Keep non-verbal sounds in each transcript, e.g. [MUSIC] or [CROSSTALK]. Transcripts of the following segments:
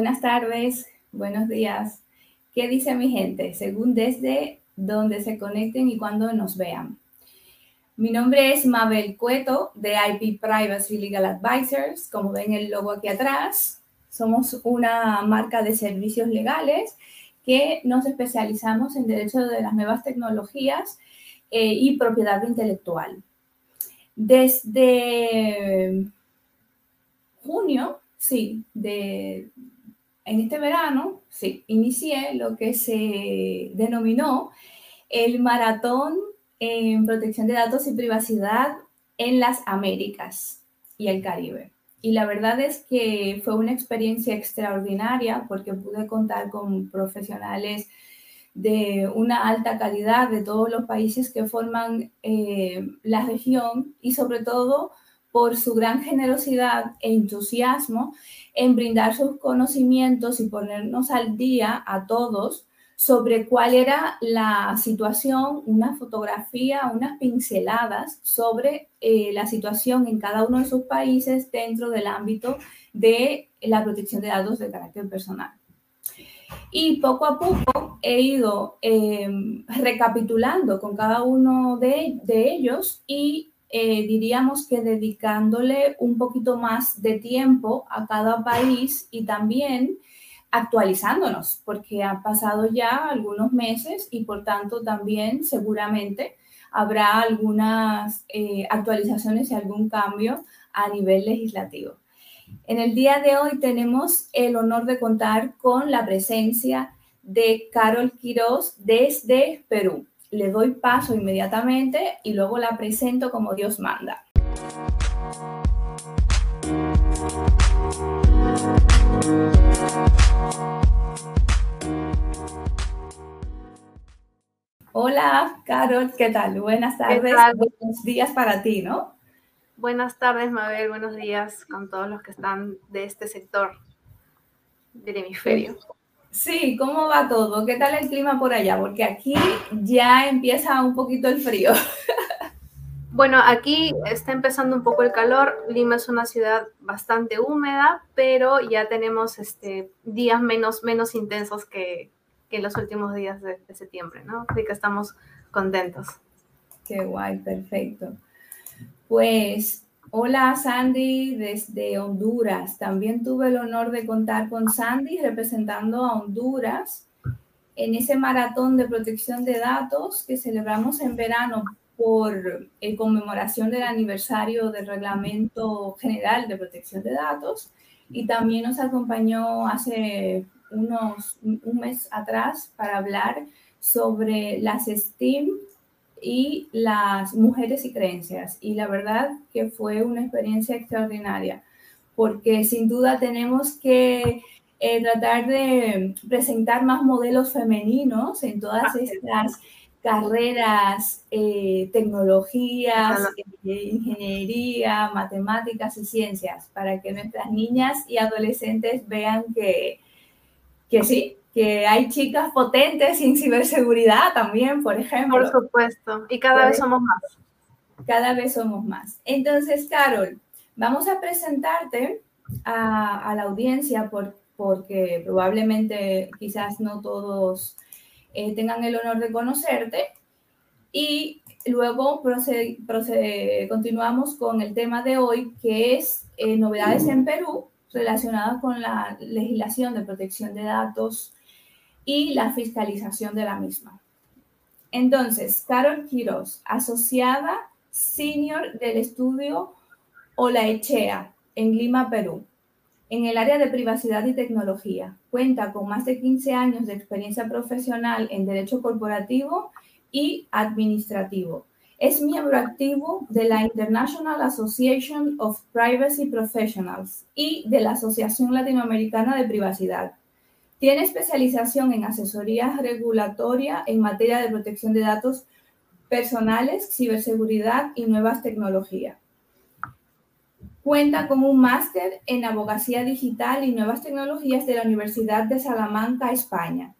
Buenas tardes, buenos días. ¿Qué dice mi gente? Según desde donde se conecten y cuando nos vean. Mi nombre es Mabel Cueto de IP Privacy Legal Advisors. Como ven el logo aquí atrás, somos una marca de servicios legales que nos especializamos en derecho de las nuevas tecnologías eh, y propiedad intelectual. Desde junio, sí, de, en este verano, sí, inicié lo que se denominó el maratón en protección de datos y privacidad en las Américas y el Caribe. Y la verdad es que fue una experiencia extraordinaria porque pude contar con profesionales de una alta calidad de todos los países que forman eh, la región y sobre todo por su gran generosidad e entusiasmo en brindar sus conocimientos y ponernos al día a todos sobre cuál era la situación, una fotografía, unas pinceladas sobre eh, la situación en cada uno de sus países dentro del ámbito de la protección de datos de carácter personal. Y poco a poco he ido em, recapitulando con cada uno de, ellos y eh, diríamos que dedicándole un poquito más de tiempo a cada país y también actualizándonos, porque han pasado ya algunos meses y por tanto también seguramente habrá algunas eh, actualizaciones y algún cambio a nivel legislativo. En el día de hoy tenemos el honor de contar con la presencia de Carol Quiroz desde Perú. Le doy paso inmediatamente y luego la presento como Dios manda. Hola, Carol, ¿qué tal? Buenas tardes, buenos días para ti, ¿no? Buenas tardes, Mabel, buenos días con todos los que están de este sector del hemisferio. Sí, ¿cómo va todo? ¿Qué tal el clima por allá? Porque aquí ya empieza un poquito el frío. [LAUGHS] Bueno, aquí está empezando un poco el calor. Lima es una ciudad bastante húmeda, pero ya tenemos este, días menos, menos intensos que, que los últimos días de, septiembre, ¿no? Así que estamos contentos. Qué guay, perfecto. Pues hola Sandy desde Honduras. También tuve el honor de contar con Sandy representando a Honduras en ese maratón de protección de datos que celebramos en verano por en conmemoración del aniversario del Reglamento General de Protección de Datos y también nos acompañó hace unos, un mes atrás para hablar sobre las STEAM y las mujeres y creencias. Y la verdad que fue una experiencia extraordinaria, porque sin duda tenemos que eh, tratar de presentar más modelos femeninos en todas estas carreras, eh, tecnologías, eh, ingeniería, matemáticas y ciencias, para que nuestras niñas y adolescentes vean que que sí, que hay chicas potentes en ciberseguridad también, por ejemplo. Por supuesto, y cada vez somos más. Cada vez somos más. Entonces, Carol, vamos a presentarte a, la audiencia por, porque probablemente quizás no todos eh, tengan el honor de conocerte. Y luego continuamos con el tema de hoy, que es eh, novedades en Perú relacionadas con la legislación de protección de datos y la fiscalización de la misma. Entonces, Carol Quiroz, asociada senior del estudio Olaechea en Lima, Perú, en el área de privacidad y tecnología. Cuenta con más de 15 años de experiencia profesional en derecho corporativo y administrativo es miembro activo de la International Association of Privacy Professionals y de la Asociación Latinoamericana de Privacidad. Tiene especialización en asesoría regulatoria en materia de protección de datos personales, ciberseguridad y nuevas tecnologías. Cuenta con un máster en abogacía digital y nuevas tecnologías de la Universidad de Salamanca, España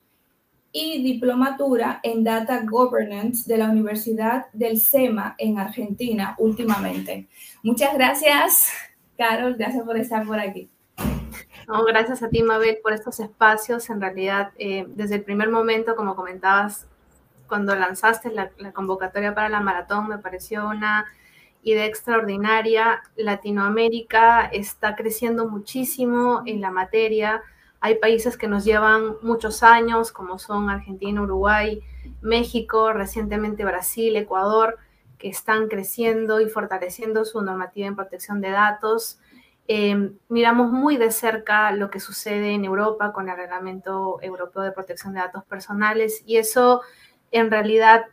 y diplomatura en Data Governance de la Universidad del SEMA en Argentina últimamente. Muchas gracias, Carol, gracias por estar por aquí. Gracias a ti, Mabel, por estos espacios. En realidad, eh, desde el primer momento, como comentabas, cuando lanzaste la, convocatoria para la maratón, me pareció una idea extraordinaria. Latinoamérica está creciendo muchísimo en la materia. Hay países que nos llevan muchos años, como son Argentina, Uruguay, México, recientemente Brasil, Ecuador, que están creciendo y fortaleciendo su normativa en protección de datos. Eh, miramos muy de cerca lo que sucede en Europa con el Reglamento Europeo de Protección de Datos Personales y eso en realidad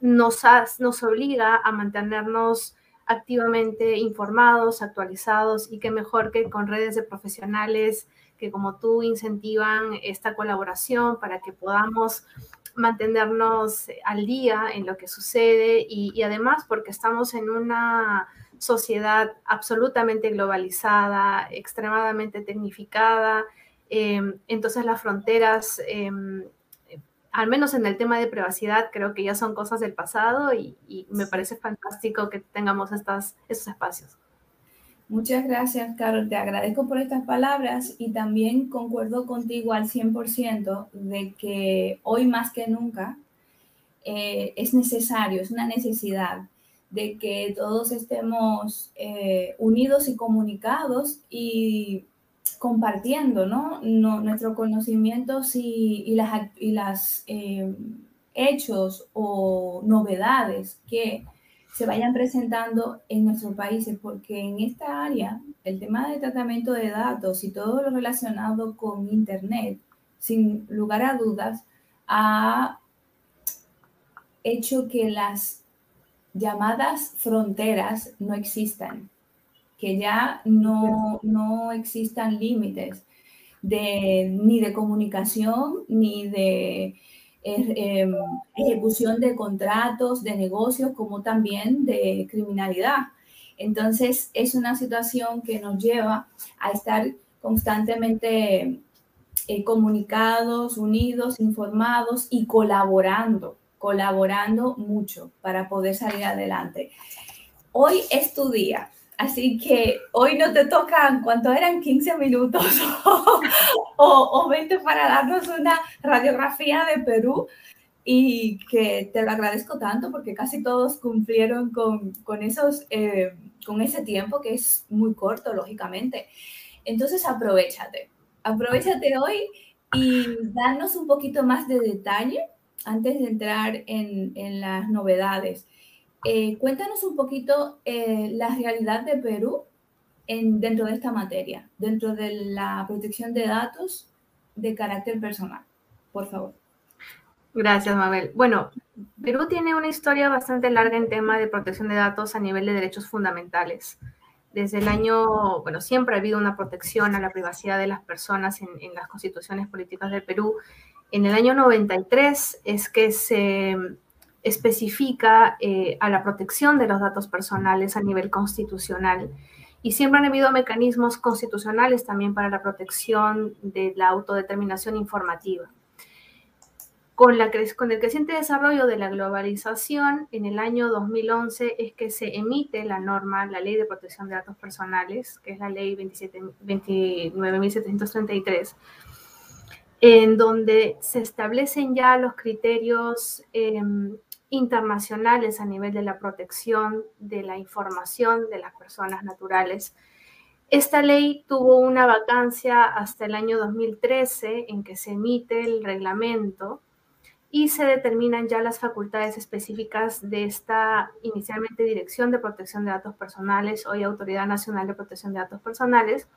nos, nos obliga a mantenernos activamente informados, actualizados y qué mejor que con redes de profesionales que como tú incentivan esta colaboración para que podamos mantenernos al día en lo que sucede y además porque estamos en una sociedad absolutamente globalizada, extremadamente tecnificada. Em, entonces las fronteras, em, al menos en el tema de privacidad, creo que ya son cosas del pasado y, me parece fantástico que tengamos estas, estos espacios. Muchas gracias, Carol. Te agradezco por estas palabras y también concuerdo contigo al 100% de que hoy más que nunca eh, es necesario, es una necesidad de que todos estemos eh, unidos y comunicados y compartiendo ¿no? nuestros conocimientos y, las, y las eh, hechos o novedades que se vayan presentando en nuestros países, porque en esta área, el tema de tratamiento de datos y todo lo relacionado con Internet, sin lugar a dudas, ha hecho que las llamadas fronteras no existan, que ya no, no existan límites de, ni de comunicación, ni de er, em, ejecución de contratos, de negocios, como también de criminalidad. Entonces, es una situación que nos lleva a estar constantemente eh, comunicados, unidos, informados y colaborando colaborando mucho para poder salir adelante. Hoy es tu día, así que hoy no te tocan, ¿cuánto eran? 15 minutos [LAUGHS] o, o 20 para darnos una radiografía de Perú y que te lo agradezco tanto porque casi todos cumplieron con, con, esos, eh, con ese tiempo que es muy corto, lógicamente. Entonces, aprovechate, aprovechate hoy y danos un poquito más de detalle antes de entrar en, las novedades, eh, cuéntanos un poquito eh, la realidad de Perú en, dentro de esta materia, dentro de la protección de datos de carácter personal, por favor. Gracias, Mabel. Bueno, Perú tiene una historia bastante larga en tema de protección de datos a nivel de derechos fundamentales. Desde el año, bueno, siempre ha habido una protección a la privacidad de las personas en, en las constituciones políticas del Perú en el año 93 es que se especifica eh, a la protección de los datos personales a nivel constitucional. Y siempre han habido mecanismos constitucionales también para la protección de la autodeterminación informativa. Con, la, con, el creciente desarrollo de la globalización, en el año 2011 es que se emite la norma, la Ley de Protección de Datos Personales, que es la Ley 29.733, en donde se establecen ya los criterios em, internacionales a nivel de la protección de la información de las personas naturales. Esta ley tuvo una vacancia hasta el año 2013 en que se emite el reglamento y se determinan ya las facultades específicas de esta inicialmente Dirección de Protección de Datos Personales, hoy Autoridad Nacional de Protección de Datos Personales,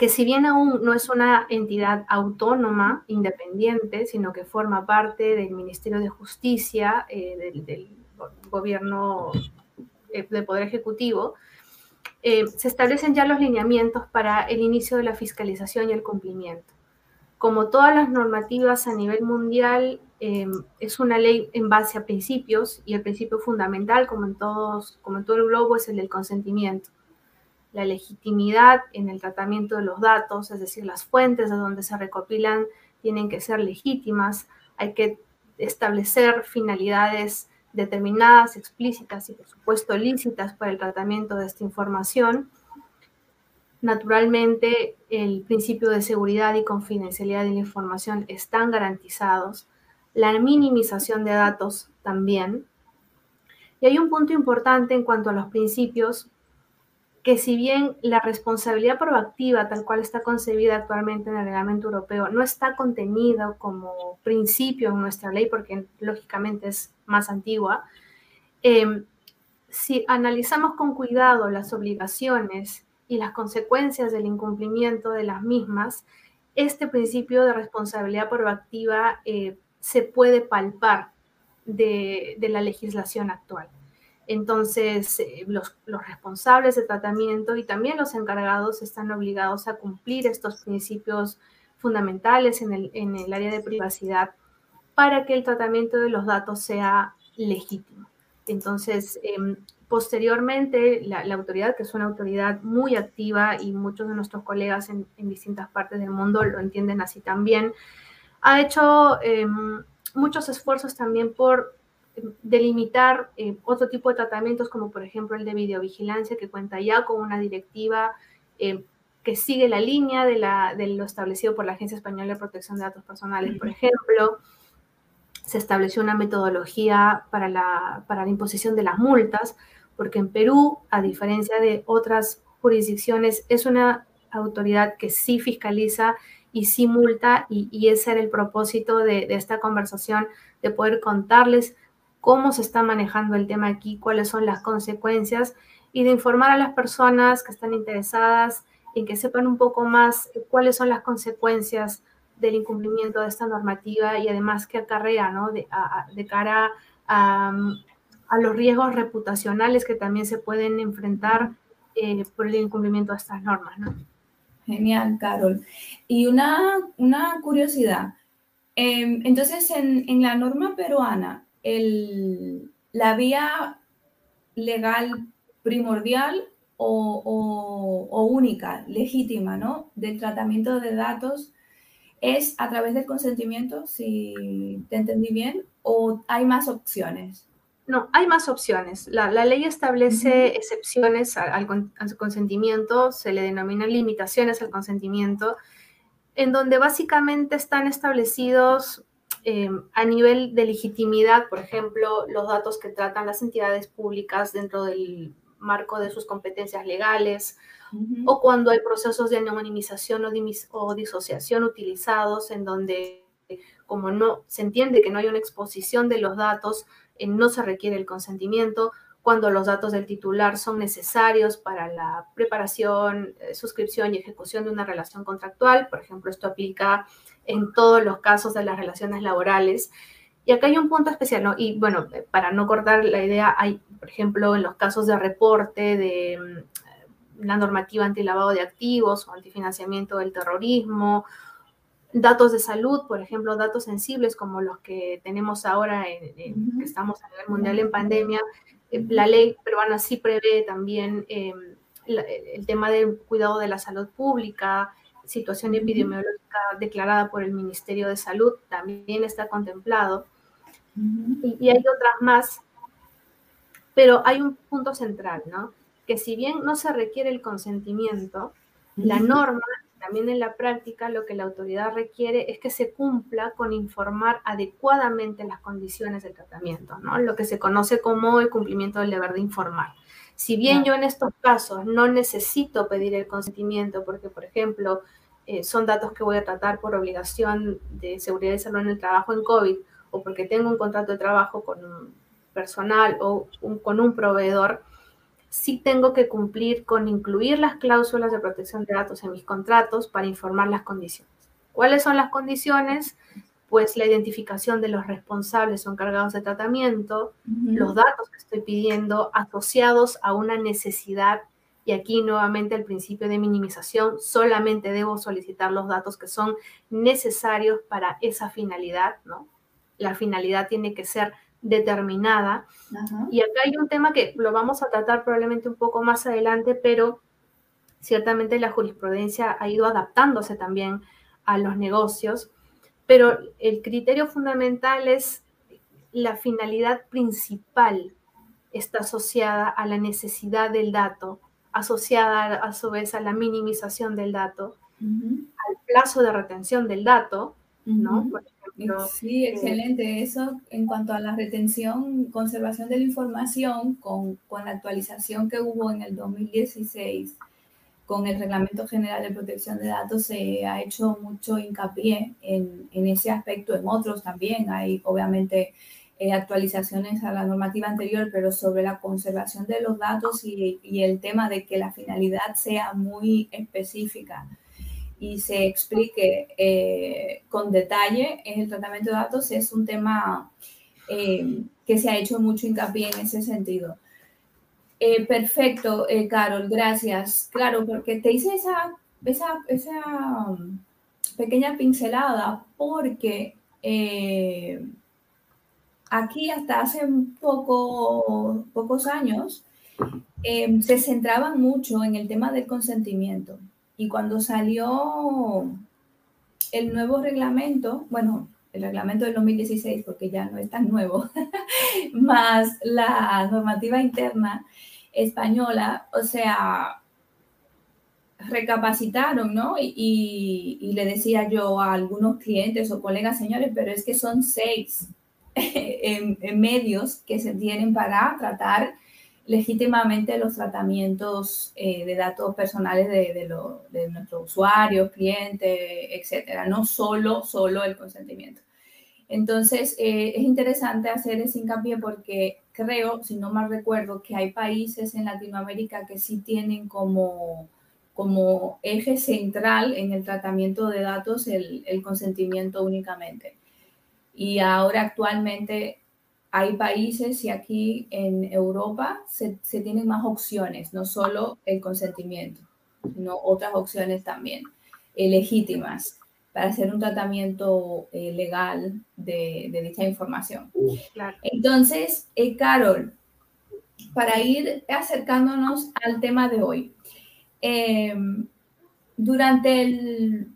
que si bien aún no es una entidad autónoma, independiente, sino que forma parte del Ministerio de Justicia, eh, del, gobierno eh, del Poder Ejecutivo, eh, se establecen ya los lineamientos para el inicio de la fiscalización y el cumplimiento. Como todas las normativas a nivel mundial, es una ley en base a principios y el principio fundamental, como en todo el globo, es el del consentimiento la legitimidad en el tratamiento de los datos, es decir, las fuentes de donde se recopilan tienen que ser legítimas, hay que establecer finalidades determinadas, explícitas y por supuesto lícitas para el tratamiento de esta información. Naturalmente, el principio de seguridad y confidencialidad de la información están garantizados, la minimización de datos también. Y hay un punto importante en cuanto a los principios, que si bien la responsabilidad proactiva, tal cual está concebida actualmente en el reglamento europeo, no está contenida como principio en nuestra ley, porque lógicamente es más antigua, eh, si analizamos con cuidado las obligaciones y las consecuencias del incumplimiento de las mismas, este principio de responsabilidad proactiva eh, se puede palpar de, la legislación actual. Entonces, eh, los, responsables de tratamiento y también los encargados están obligados a cumplir estos principios fundamentales en el, área de privacidad para que el tratamiento de los datos sea legítimo. Entonces, em, Posteriormente, la, autoridad, que es una autoridad muy activa y muchos de nuestros colegas en, distintas partes del mundo lo entienden así también, ha hecho em, muchos esfuerzos también por delimitar eh, otro tipo de tratamientos, como por ejemplo el de videovigilancia, que cuenta ya con una directiva em, que sigue la línea de, la, de, lo establecido por la Agencia Española de Protección de Datos Personales, por ejemplo. Se estableció una metodología para la, para la imposición de las multas, porque en Perú, a diferencia de otras jurisdicciones, es una autoridad que sí fiscaliza y sí multa, y, ese era el propósito de, esta conversación, de poder contarles cómo se está manejando el tema aquí, cuáles son las consecuencias, y de informar a las personas que están interesadas en que sepan un poco más cuáles son las consecuencias del incumplimiento de esta normativa y además qué acarrea ¿no? de, de cara a, a los riesgos reputacionales que también se pueden enfrentar eh, por el incumplimiento de estas normas. ¿no? Genial, Carol. Y una, una curiosidad. Em, entonces, en, en, la norma peruana, el, la vía legal primordial o, o, o, única, legítima, ¿no? Del tratamiento de datos es a través del consentimiento, si te entendí bien, o hay más opciones. No, hay más opciones. La, ley establece excepciones al, consentimiento, se le denominan limitaciones al consentimiento, en donde básicamente están establecidos em, a nivel de legitimidad, por ejemplo, los datos que tratan las entidades públicas dentro del marco de sus competencias legales, o cuando hay procesos de anonimización o, o disociación utilizados en donde como no se entiende que no hay una exposición de los datos, no se requiere el consentimiento cuando los datos del titular son necesarios para la preparación, eh, suscripción y ejecución de una relación contractual. Por ejemplo, esto aplica en todos los casos de las relaciones laborales. Y acá hay un punto especial, ¿no? Y bueno, eh, para no cortar la idea, hay, por ejemplo, en los casos de reporte de mm, la normativa antilavado de activos o antifinanciamiento del terrorismo datos de salud, por ejemplo, datos sensibles como los que tenemos ahora, en, que estamos a nivel mundial en pandemia, eh, la ley peruana sí prevé también em, el tema del cuidado de la salud pública, situación epidemiológica declarada por el Ministerio de Salud, también está contemplado. y, y, hay otras más, pero hay un punto central, ¿no? Que si bien no se requiere el consentimiento, la norma también en la práctica lo que la autoridad requiere es que se cumpla con informar adecuadamente las condiciones del tratamiento, ¿no? Lo que se conoce como el cumplimiento del deber de informar. Si bien yo en estos casos no necesito pedir el consentimiento porque, por ejemplo, eh, son datos que voy a tratar por obligación de seguridad y salud en el trabajo en COVID o porque tengo un contrato de trabajo con un personal o con un proveedor, sí tengo que cumplir con incluir las cláusulas de protección de datos en mis contratos para informar las condiciones. ¿Cuáles son las condiciones? Pues la identificación de los responsables o encargados de tratamiento, los datos que estoy pidiendo asociados a una necesidad y aquí nuevamente el principio de minimización, solamente debo solicitar los datos que son necesarios para esa finalidad, ¿no? La finalidad tiene que ser determinada. Y acá hay un tema que lo vamos a tratar probablemente un poco más adelante, pero ciertamente la jurisprudencia ha ido adaptándose también a los negocios, pero el criterio fundamental es la finalidad principal está asociada a la necesidad del dato asociada a su vez a la minimización del dato, al plazo de retención del dato, ¿no? Por ejemplo, sí, eh, excelente. Eso en cuanto a la retención, conservación de la información, con, con la actualización que hubo en el 2016 con el Reglamento General de Protección de Datos se ha hecho mucho hincapié en, en ese aspecto, en otros también. Hay obviamente eh, actualizaciones a la normativa anterior, pero sobre la conservación de los datos y, y, el tema de que la finalidad sea muy específica y se explique eh, con detalle en el tratamiento de datos es un tema eh, que se ha hecho mucho hincapié en ese sentido. Eh, perfecto, eh, Carol, gracias. Claro, porque te hice esa, esa, esa um, pequeña pincelada porque eh, aquí hasta hace poco, pocos años em, se centraban mucho en el tema del consentimiento. Y cuando salió el nuevo reglamento, bueno, el reglamento del 2016, porque ya no es tan nuevo, [LAUGHS] más la normativa interna, española, o sea, recapacitaron, ¿no? Y, le decía yo a algunos clientes o colegas, señores, pero es que son seis [LAUGHS] medios que se tienen para tratar legítimamente los tratamientos eh, de datos personales de, de nuestros usuarios, clientes, etcétera, no solo, solo el consentimiento. Entonces, eh, es interesante hacer ese hincapié porque creo, si no mal recuerdo, que hay países en Latinoamérica que sí tienen como, como eje central en el tratamiento de datos el consentimiento únicamente. Y ahora actualmente hay países y aquí en Europa se, se, tienen más opciones, no solo el consentimiento, sino otras opciones también eh, legítimas para hacer un tratamiento eh, legal de, de, dicha información. Entonces, eh, Carol, para ir acercándonos al tema de hoy, em, durante, el,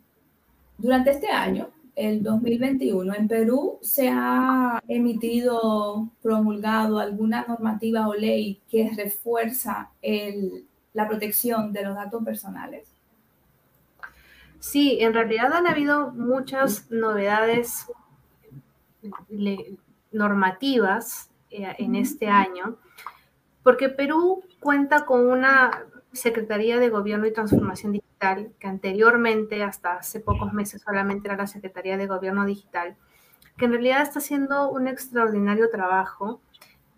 durante este año, el 2021, en Perú se ha emitido, promulgado alguna normativa o ley que refuerza el, la protección de los datos personales. Sí, en realidad han habido muchas novedades normativas eh, en este año, porque Perú cuenta con una Secretaría de Gobierno y Transformación Digital, que anteriormente, hasta hace pocos meses, solamente era la Secretaría de Gobierno Digital, que en realidad está haciendo un extraordinario trabajo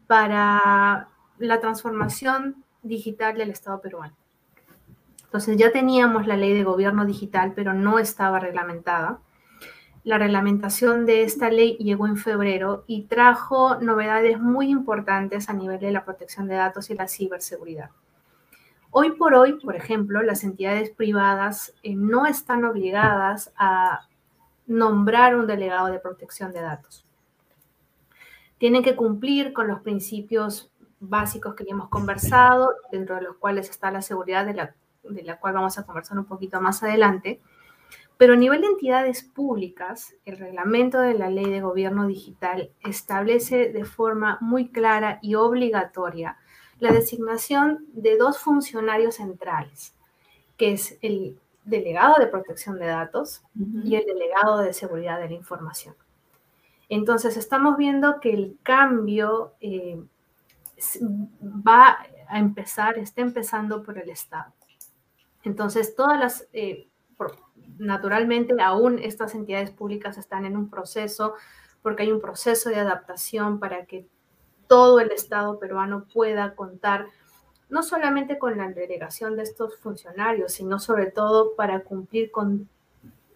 para la transformación digital del Estado peruano. Entonces ya teníamos la ley de gobierno digital, pero no estaba reglamentada. La reglamentación de esta ley llegó en febrero y trajo novedades muy importantes a nivel de la protección de datos y la ciberseguridad. Hoy por hoy, por ejemplo, las entidades privadas eh, no están obligadas a nombrar un delegado de protección de datos. Tienen que cumplir con los principios básicos que ya hemos conversado, dentro de los cuales está la seguridad de la de la cual vamos a conversar un poquito más adelante. Pero a nivel de entidades públicas, el reglamento de la ley de gobierno digital establece de forma muy clara y obligatoria la designación de dos funcionarios centrales, que es el delegado de protección de datos y el delegado de seguridad de la información. Entonces, estamos viendo que el cambio eh, va a empezar, está empezando por el Estado. Entonces, todas las, eh, naturalmente, aún estas entidades públicas están en un proceso, porque hay un proceso de adaptación para que todo el Estado peruano pueda contar no solamente con la delegación de estos funcionarios, sino sobre todo para cumplir con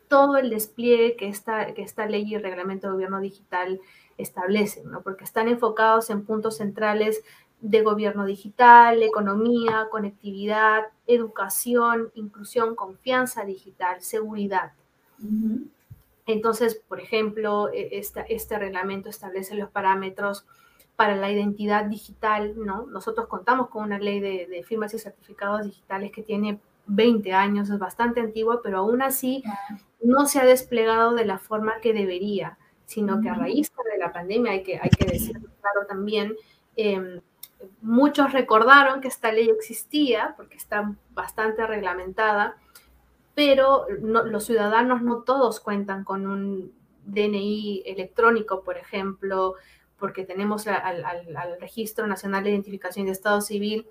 todo el despliegue que esta, que esta ley y el reglamento de gobierno digital establecen, ¿no? porque están enfocados en puntos centrales de gobierno digital, economía, conectividad, educación, inclusión, confianza digital, seguridad. Entonces, por ejemplo, e, este reglamento establece los parámetros para la identidad digital, ¿no? Nosotros contamos con una ley de, firmas y certificados digitales que tiene 20 años, es bastante antigua, pero aún así no se ha desplegado de la forma que debería, sino que a raíz de la pandemia, hay que, hay que decirlo claro también, em, muchos recordaron que esta ley existía porque está bastante reglamentada, pero los ciudadanos no todos cuentan con un DNI electrónico, por ejemplo, porque tenemos al, Registro Nacional de Identificación de Estado Civil,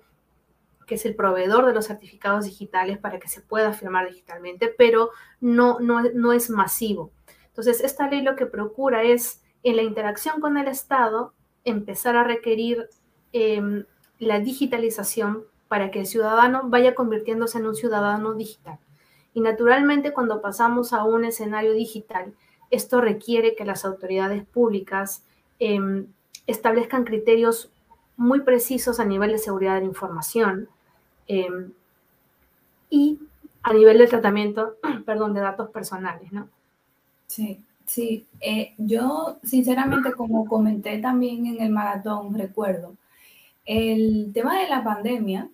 que es el proveedor de los certificados digitales para que se pueda firmar digitalmente, pero no, no, es masivo. Entonces, esta ley lo que procura es, en la interacción con el Estado, empezar a requerir em, la digitalización para que el ciudadano vaya convirtiéndose en un ciudadano digital. Y naturalmente, cuando pasamos a un escenario digital, esto requiere que las autoridades públicas em, establezcan criterios muy precisos a nivel de seguridad de la información em, y a nivel de tratamiento, [CLEARS THROAT] perdón, de datos personales, ¿no? Sí, sí. Eh, yo, sinceramente, como comenté también en el maratón, recuerdo, el tema de la pandemia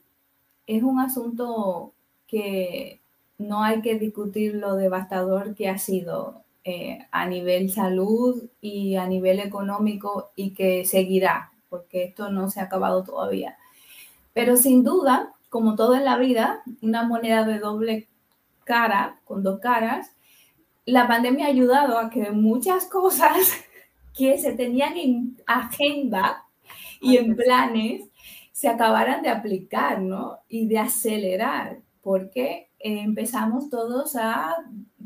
es un asunto que no hay que discutir lo devastador que ha sido eh, a nivel salud y a nivel económico y que seguirá, porque esto no se ha acabado todavía. Pero sin duda, como todo en la vida, una moneda de doble cara, con dos caras, la pandemia ha ayudado a que muchas cosas [LAUGHS] que se tenían en agenda y en planes se acabaran de aplicar, ¿no? Y de acelerar, porque empezamos todos a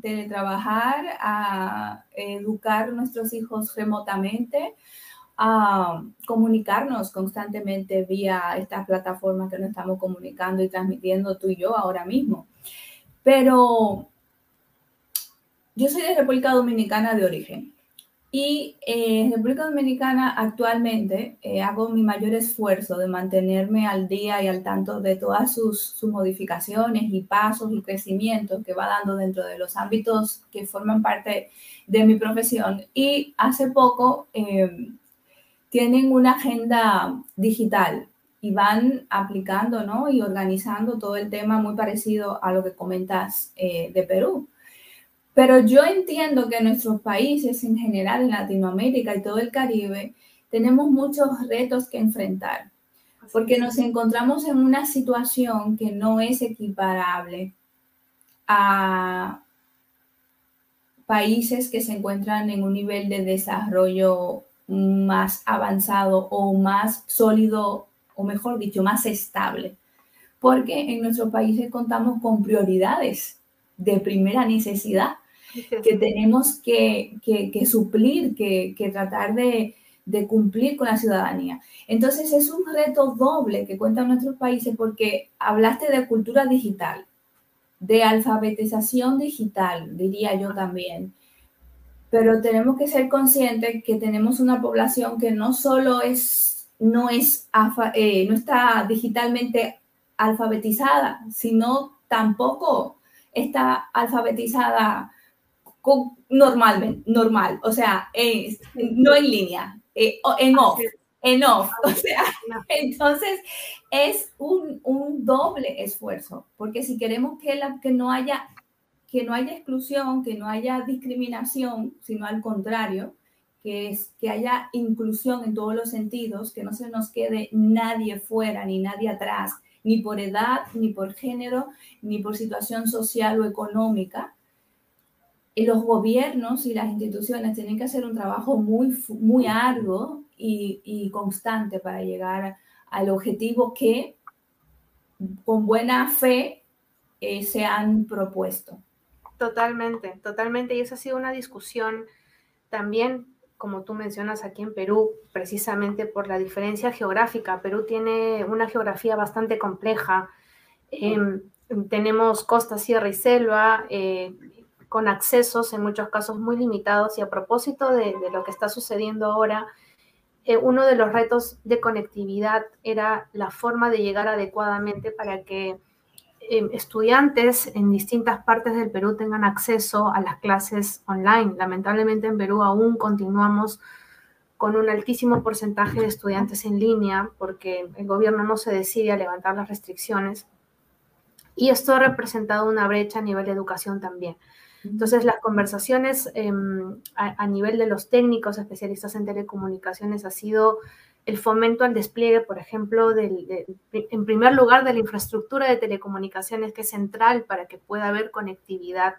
teletrabajar, a educar nuestros hijos remotamente, a comunicarnos constantemente vía estas plataformas que nos estamos comunicando y transmitiendo tú y yo ahora mismo. Pero yo soy de República Dominicana de origen y eh, en República Dominicana actualmente eh, hago mi mayor esfuerzo de mantenerme al día y al tanto de todas sus, modificaciones y pasos y crecimientos que va dando dentro de los ámbitos que forman parte de mi profesión. Y hace poco em, tienen una agenda digital y van aplicando ¿no? y organizando todo el tema muy parecido a lo que comentas eh, de Perú. Pero yo entiendo que nuestros países en general, en Latinoamérica y todo el Caribe, tenemos muchos retos que enfrentar, porque nos encontramos en una situación que no es equiparable a países que se encuentran en un nivel de desarrollo más avanzado o más sólido, o mejor dicho, más estable. Porque en nuestros países contamos con prioridades de primera necesidad que tenemos que, suplir, que, tratar de, cumplir con la ciudadanía. Entonces es un reto doble que cuentan nuestros países porque hablaste de cultura digital, de alfabetización digital, diría yo también. Pero tenemos que ser conscientes que tenemos una población que no solo es, no, es, eh, no está digitalmente alfabetizada, sino tampoco está alfabetizada normalmente, normal, o sea, no en línea, eh, en off, en [LAUGHS] off, o sea, entonces es un, doble esfuerzo, porque si queremos que, la, que, no haya, que no haya exclusión, que no haya discriminación, sino al contrario, que, es, que haya inclusión en todos los sentidos, que no se nos quede nadie fuera ni nadie atrás, ni por edad, ni por género, ni por situación social o económica, los gobiernos y las instituciones tienen que hacer un trabajo muy, muy arduo y, constante para llegar al objetivo que con buena fe eh, se han propuesto. Totalmente, totalmente. Y esa ha sido una discusión también, como tú mencionas, aquí en Perú, precisamente por la diferencia geográfica. Perú tiene una geografía bastante compleja. Em, tenemos costa, sierra y selva. Eh, con accesos en muchos casos muy limitados. Y a propósito de, lo que está sucediendo ahora, eh, uno de los retos de conectividad era la forma de llegar adecuadamente para que em, estudiantes en distintas partes del Perú tengan acceso a las clases online. Lamentablemente en Perú aún continuamos con un altísimo porcentaje de estudiantes en línea porque el gobierno no se decide a levantar las restricciones. Y esto ha representado una brecha a nivel de educación también. Entonces, las conversaciones em, a, nivel de los técnicos especialistas en telecomunicaciones ha sido el fomento al despliegue, por ejemplo, en primer lugar, de la infraestructura de telecomunicaciones, que es central para que pueda haber conectividad.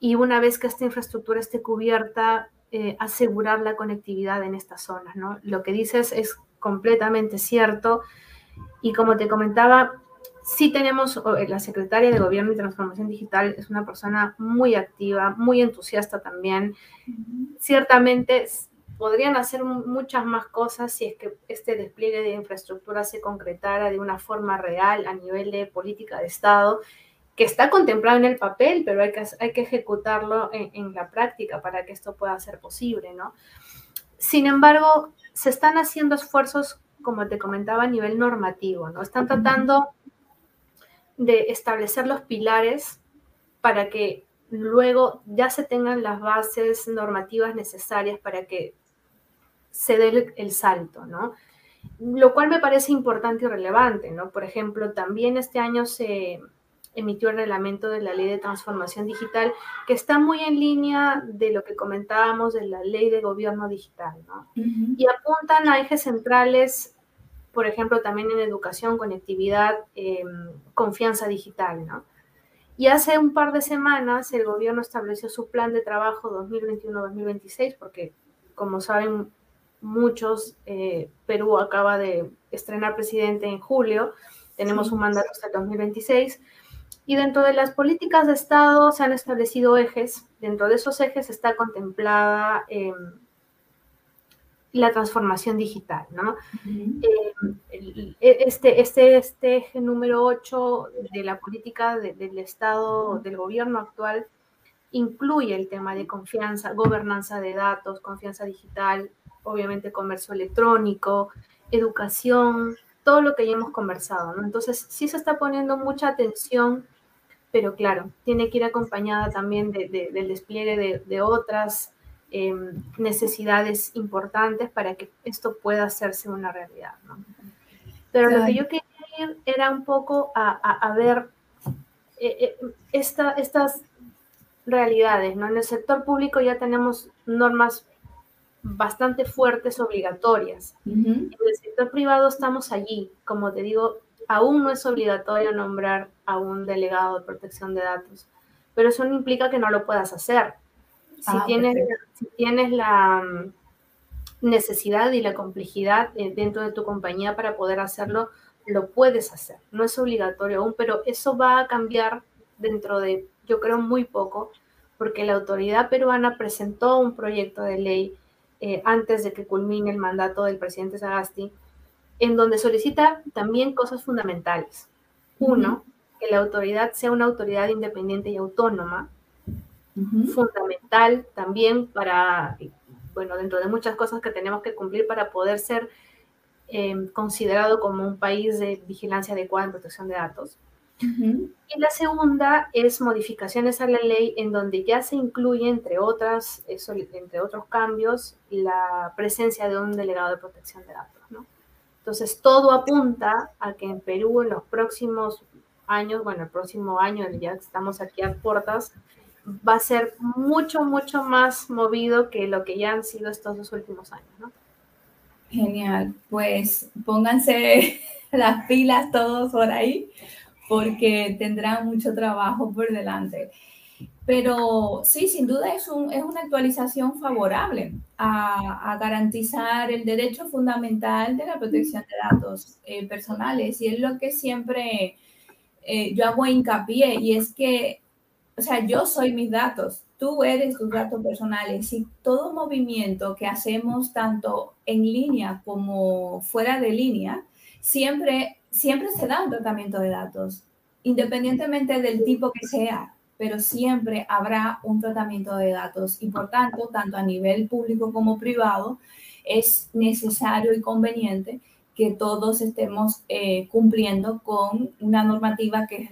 Y una vez que esta infraestructura esté cubierta, eh, asegurar la conectividad en estas zonas. ¿no? Lo que dices es completamente cierto. Y como te comentaba, sí tenemos, eh, la secretaria de Gobierno y Transformación Digital es una persona muy activa, muy entusiasta también. Ciertamente podrían hacer muchas más cosas si es que este despliegue de infraestructura se concretara de una forma real a nivel de política de Estado, que está contemplado en el papel, pero hay que, hay que ejecutarlo en, en la práctica para que esto pueda ser posible, ¿no? Sin embargo, se están haciendo esfuerzos, como te comentaba, a nivel normativo, ¿no? Están tratando de establecer los pilares para que luego ya se tengan las bases normativas necesarias para que se dé el, salto, ¿no? Lo cual me parece importante y relevante, ¿no? Por ejemplo, también este año se emitió el reglamento de la ley de transformación digital, que está muy en línea de lo que comentábamos de la ley de gobierno digital, ¿no? Y apuntan a ejes centrales, por ejemplo, también en educación, conectividad, em, confianza digital, ¿no? Y hace un par de semanas el gobierno estableció su plan de trabajo 2021-2026, porque como saben, muchos, eh, Perú acaba de estrenar presidente en julio, tenemos un mandato hasta el 2026, y dentro de las políticas de Estado se han establecido ejes, dentro de esos ejes está contemplada em, la transformación digital, ¿no? Em, e, este, este, este eje número 8 de la política del Estado, del gobierno actual, incluye el tema de confianza, gobernanza de datos, confianza digital, obviamente comercio electrónico, educación, todo lo que ya hemos conversado, ¿no? Entonces, sí se está poniendo mucha atención, pero claro, tiene que ir acompañada también del despliegue de, otras em, necesidades importantes para que esto pueda hacerse una realidad, ¿no? Pero lo que yo quería ir era un poco a, ver eh, eh, estas realidades, ¿no? En el sector público ya tenemos normas bastante fuertes, obligatorias. En el sector privado estamos allí, como te digo, aún no es obligatorio nombrar a un delegado de protección de datos, pero eso no implica que no lo puedas hacer. Si, ah, tienes, si tienes la mm, necesidad y la complejidad eh, dentro de tu compañía para poder hacerlo, lo puedes hacer. No es obligatorio aún, pero eso va a cambiar dentro de, yo creo, muy poco, porque la autoridad peruana presentó un proyecto de ley eh, antes de que culmine el mandato del presidente Sagasti, en donde solicita también cosas fundamentales. Uno, que la autoridad sea una autoridad independiente y autónoma, fundamental también para, bueno, dentro de muchas cosas que tenemos que cumplir para poder ser eh, considerado como un país de vigilancia adecuada en protección de datos. Y la segunda es modificaciones a la ley en donde ya se incluye, entre, otras, entre otros cambios, la presencia de un delegado de protección de datos. ¿no? Entonces, todo apunta a que en Perú en los próximos años, bueno, el próximo año, ya estamos aquí a puertas, va a ser mucho, mucho más movido que lo que ya han sido estos dos últimos años. ¿no? Genial, pues pónganse [LAUGHS] las pilas todos por ahí porque tendrán mucho trabajo por delante. Pero sí, sin duda es, un, es una actualización favorable a, garantizar el derecho fundamental de la protección de datos eh, personales. Y es lo que siempre eh, yo hago hincapié, y es que, o sea, yo soy mis datos, tú eres tus datos personales. Y todo movimiento que hacemos, tanto en línea como fuera de línea, siempre siempre se da un tratamiento de datos, independientemente del tipo que sea, pero siempre habrá un tratamiento de datos y por tanto, tanto a nivel público como privado, es necesario y conveniente que todos estemos eh, cumpliendo con una normativa que,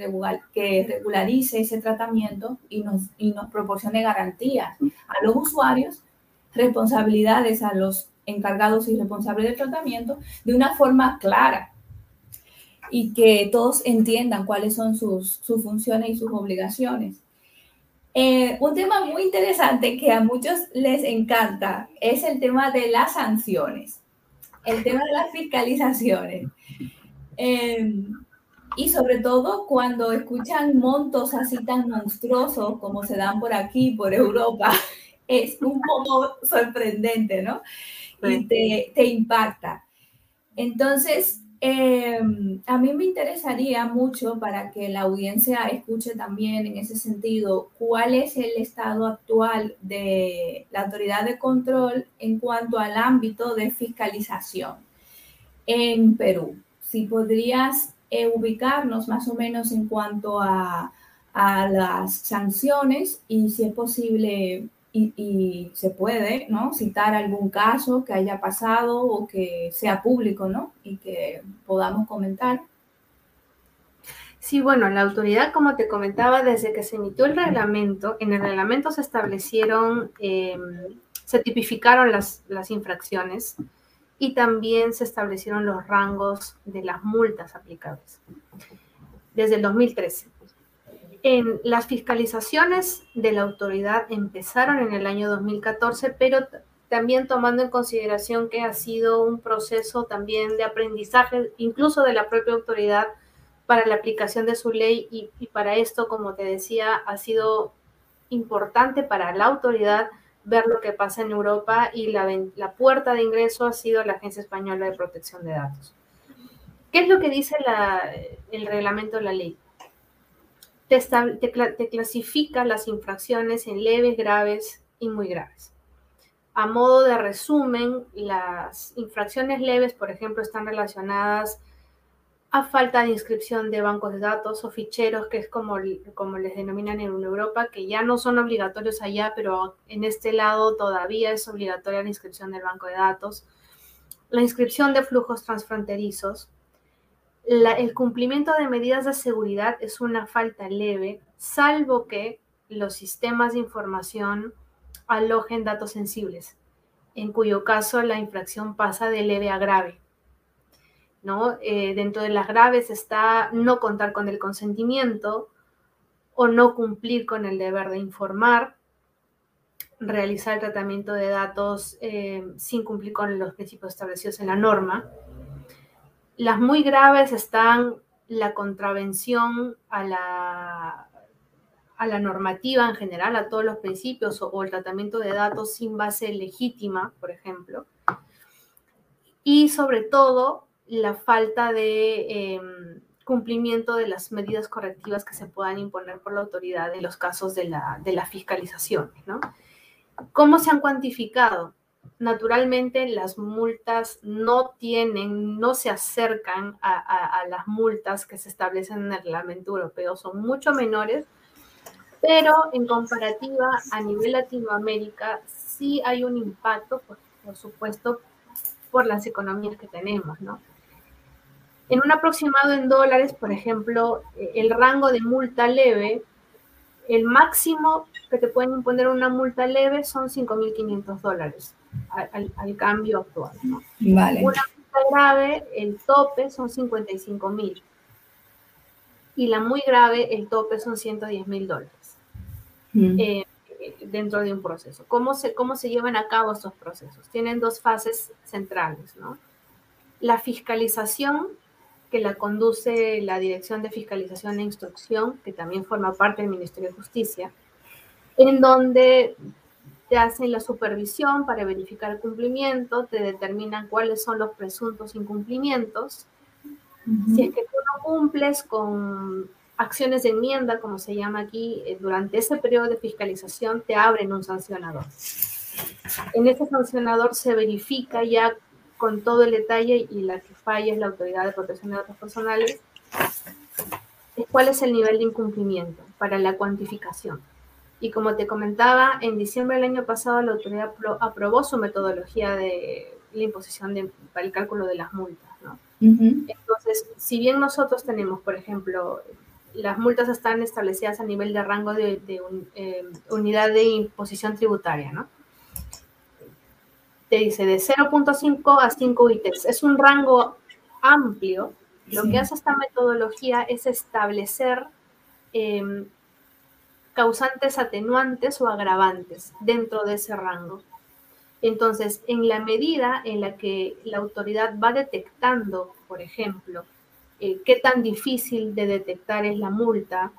que regularice ese tratamiento y nos, y nos proporcione garantías a los usuarios, responsabilidades a los encargados y responsables del tratamiento de una forma clara y que todos entiendan cuáles son sus, funciones y sus obligaciones. Eh, un tema muy interesante que a muchos les encanta es el tema de las sanciones. El tema de las fiscalizaciones. Em, y sobre todo cuando escuchan montos así tan monstruosos como se dan por aquí, por Europa, [LAUGHS] es un poco sorprendente, ¿no? Y te, te impacta. Entonces, Em, a mí me interesaría mucho para que la audiencia escuche también en ese sentido cuál es el estado actual de la autoridad de control en cuanto al ámbito de fiscalización en Perú. Si podrías eh, ubicarnos más o menos en cuanto a, a las sanciones y si es posible y, se puede, ¿no? Citar algún caso que haya pasado o que sea público, ¿no? Y que podamos comentar. Sí, bueno, la autoridad, como te comentaba, desde que se emitió el reglamento, en el reglamento se establecieron, em, se tipificaron las, las infracciones y también se establecieron los rangos de las multas aplicables desde el 2013. Las fiscalizaciones de la autoridad empezaron en el año 2014, pero también tomando en consideración que ha sido un proceso también de aprendizaje, incluso de la propia autoridad, para la aplicación de su ley y, para esto, como te decía, ha sido importante para la autoridad ver lo que pasa en Europa y la puerta de ingreso ha sido la Agencia Española de Protección de Datos. ¿Qué es lo que dice el reglamento de la ley? Te, clasifica las infracciones en leves, graves y muy graves. A modo de resumen, las infracciones leves, por ejemplo, están relacionadas a falta de inscripción de bancos de datos o ficheros, que es como, como les denominan en Europa, que ya no son obligatorios allá, pero en este lado todavía es obligatoria la inscripción del banco de datos. La inscripción de flujos transfronterizos, el cumplimiento de medidas de seguridad es una falta leve, salvo que los sistemas de información alojen datos sensibles, en cuyo caso la infracción pasa de leve a grave. ¿no? Eh, dentro de las graves está no contar con el consentimiento o no cumplir con el deber de informar, realizar el tratamiento de datos eh, sin cumplir con los principios establecidos en la norma, las muy graves están la contravención a la, a la normativa en general, a todos los principios o, el tratamiento de datos sin base legítima, por ejemplo. Y sobre todo la falta de em, cumplimiento de las medidas correctivas que se puedan imponer por la autoridad en los casos de la, de la fiscalización. ¿no? ¿Cómo se han cuantificado? Naturalmente las multas no tienen, no se acercan a, las multas que se establecen en el reglamento europeo, son mucho menores, pero en comparativa a nivel Latinoamérica sí hay un impacto, por, supuesto, por las economías que tenemos. En un aproximado en dólares, por ejemplo, el rango de multa leve, el máximo que te pueden imponer una multa leve son 5.500 dólares al, cambio actual. Vale. Una multa grave, el tope son 55 mil. Y la muy grave, el tope son 110 mil dólares. Mm. Eh, dentro de un proceso. ¿Cómo se, ¿Cómo se llevan a cabo estos procesos? Tienen dos fases centrales, ¿no? La fiscalización, que la conduce la Dirección de Fiscalización e Instrucción, que también forma parte del Ministerio de Justicia, en donde te hacen la supervisión para verificar el cumplimiento, te determinan cuáles son los presuntos incumplimientos. Si es que tú no cumples con acciones de enmienda, como se llama aquí, eh, durante ese periodo de fiscalización te abren un sancionador. En ese sancionador se verifica ya con todo el detalle y la que falla es la Autoridad de Protección de Datos Personales, cuál es el nivel de incumplimiento para la cuantificación. Y como te comentaba, en diciembre del año pasado la autoridad aprobó su metodología de la imposición de, para el cálculo de las multas. ¿no? Entonces, si bien nosotros tenemos, por ejemplo, las multas están establecidas a nivel de rango de, eh, unidad de imposición tributaria, ¿no? Te dice de 0.5 a 5 ITES. Es un rango amplio. Lo que hace esta metodología es establecer em, causantes atenuantes o agravantes dentro de ese rango. Entonces, en la medida en la que la autoridad va detectando, por ejemplo, eh, qué tan difícil de detectar es la multa,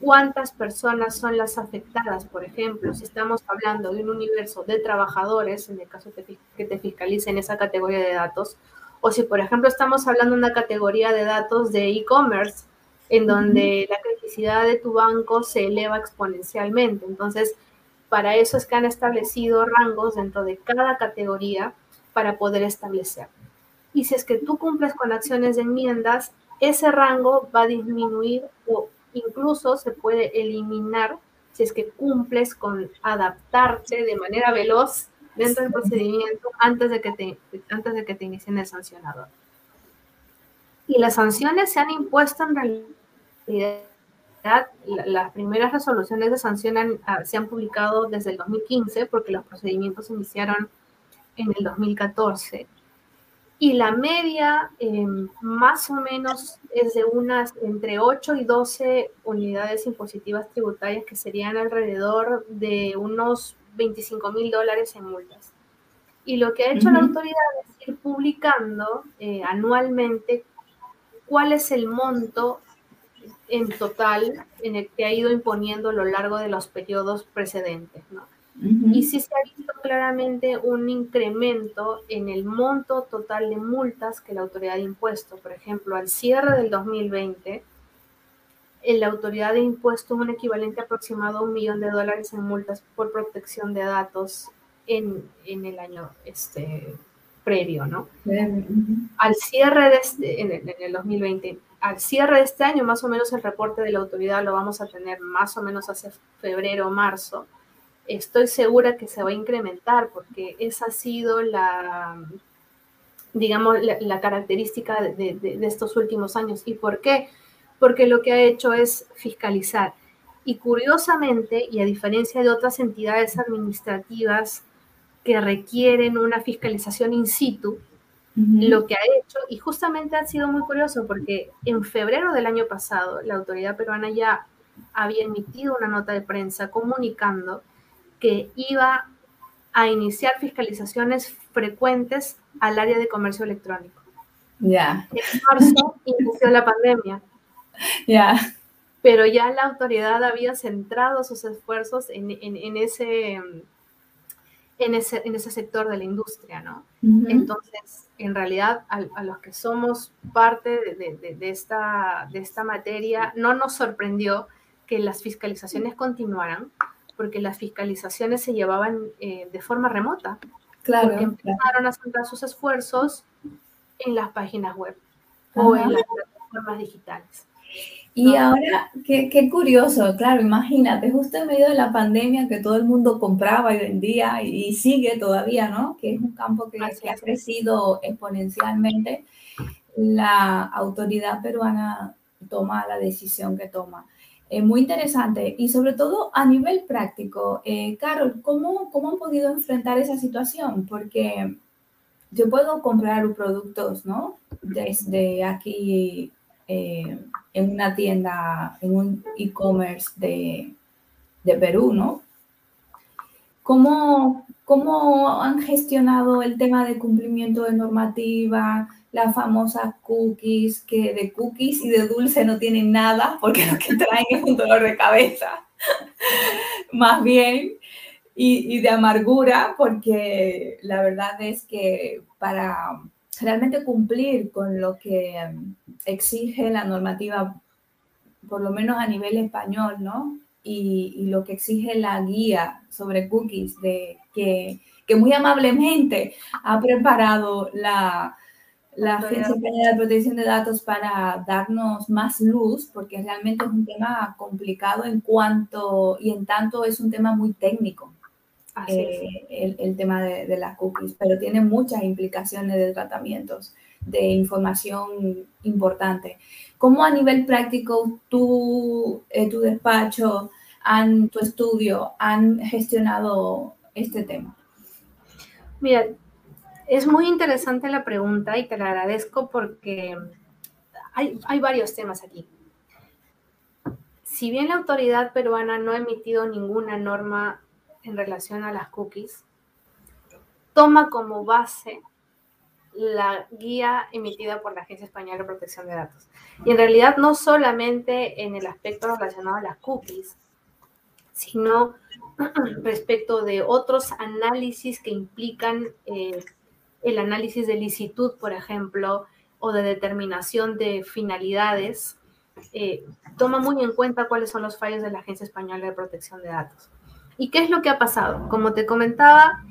cuántas personas son las afectadas, por ejemplo, si estamos hablando de un universo de trabajadores, en el caso que te fiscalicen esa categoría de datos, o si, por ejemplo, estamos hablando de una categoría de datos de e-commerce, en donde la criticidad de tu banco se eleva exponencialmente. Entonces, para eso es que han establecido rangos dentro de cada categoría para poder establecer. Y si es que tú cumples con acciones de enmiendas, ese rango va a disminuir o incluso se puede eliminar si es que cumples con adaptarte de manera veloz dentro del procedimiento antes de que te, antes de que te inicien el sancionador. Y las sanciones se han impuesto en realidad, las primeras resoluciones de sanción ah, se han publicado desde el 2015 porque los procedimientos se iniciaron en el 2014 y la media em, más o menos es de unas entre 8 y 12 unidades impositivas tributarias que serían alrededor de unos 25 mil dólares en multas. Y lo que ha hecho la autoridad es ir publicando eh, anualmente cuál es el monto en total en el que ha ido imponiendo a lo largo de los periodos precedentes. ¿no? Y sí se ha visto claramente un incremento en el monto total de multas que la autoridad ha impuesto. Por ejemplo, al cierre del 2020, la autoridad ha impuesto un equivalente aproximado a un millón de dólares en multas por protección de datos en, en el año este, previo, ¿no? Al cierre de este, en, en el 2020, al cierre de este año, más o menos el reporte de la autoridad lo vamos a tener más o menos hacia febrero o marzo estoy segura que se va a incrementar porque esa ha sido la, digamos, la, característica de, estos últimos años. ¿Y por qué? Porque lo que ha hecho es fiscalizar. Y curiosamente, y a diferencia de otras entidades administrativas que requieren una fiscalización in situ, lo que ha hecho, y justamente ha sido muy curioso porque en febrero del año pasado la autoridad peruana ya había emitido una nota de prensa comunicando que iba a iniciar fiscalizaciones frecuentes al área de comercio electrónico. Ya. En marzo inició la pandemia. Ya. Pero ya la autoridad había centrado sus esfuerzos en, ese, en, ese, en ese sector de la industria, ¿no? Entonces, en realidad, a, los que somos parte de, de, esta, de esta materia, no nos sorprendió que las fiscalizaciones continuaran, porque las fiscalizaciones se llevaban eh, de forma remota. Claro. Porque empezaron a centrar sus esfuerzos en las páginas web o en las plataformas digitales. Y ahora, qué, qué, curioso, claro, imagínate, justo en medio de la pandemia que todo el mundo compraba y vendía y, sigue todavía, ¿no? Que es un campo que, que ha crecido exponencialmente, la autoridad peruana toma la decisión que toma. Eh, muy interesante y sobre todo a nivel práctico. Eh, Carol, ¿cómo, ¿cómo han podido enfrentar esa situación? Porque yo puedo comprar productos, ¿no? Desde aquí eh, en una tienda, en un e-commerce de, de, Perú, ¿no? ¿Cómo, ¿Cómo han gestionado el tema de cumplimiento de normativa? las famosas cookies, que de cookies y de dulce no tienen nada, porque lo que traen es un dolor de cabeza, [LAUGHS] más bien, y, de amargura, porque la verdad es que para realmente cumplir con lo que um, exige la normativa, por lo menos a nivel español, ¿no? Y, lo que exige la guía sobre cookies, de que, que muy amablemente ha preparado la, la Agencia Española de Protección de Datos para darnos más luz, porque realmente es un tema complicado en cuanto y en tanto es un tema muy técnico. Eh, el, el, tema de, de, las cookies, pero tiene muchas implicaciones de tratamientos de información importante. ¿Cómo a nivel práctico tú, eh, tu despacho, han, tu estudio han gestionado este tema? Mira, es muy interesante la pregunta y te la agradezco porque hay, varios temas aquí. Si bien la autoridad peruana no ha emitido ninguna norma en relación a las cookies, toma como base la guía emitida por la Agencia Española de Protección de Datos. Y en realidad no solamente en el aspecto relacionado a las cookies, sino [CLEARS THROAT] respecto de otros análisis que implican eh, el análisis de licitud, por ejemplo, o de determinación de finalidades, eh, toma muy en cuenta cuáles son los fallos de la Agencia Española de Protección de Datos. ¿Y qué es lo que ha pasado? Como te comentaba,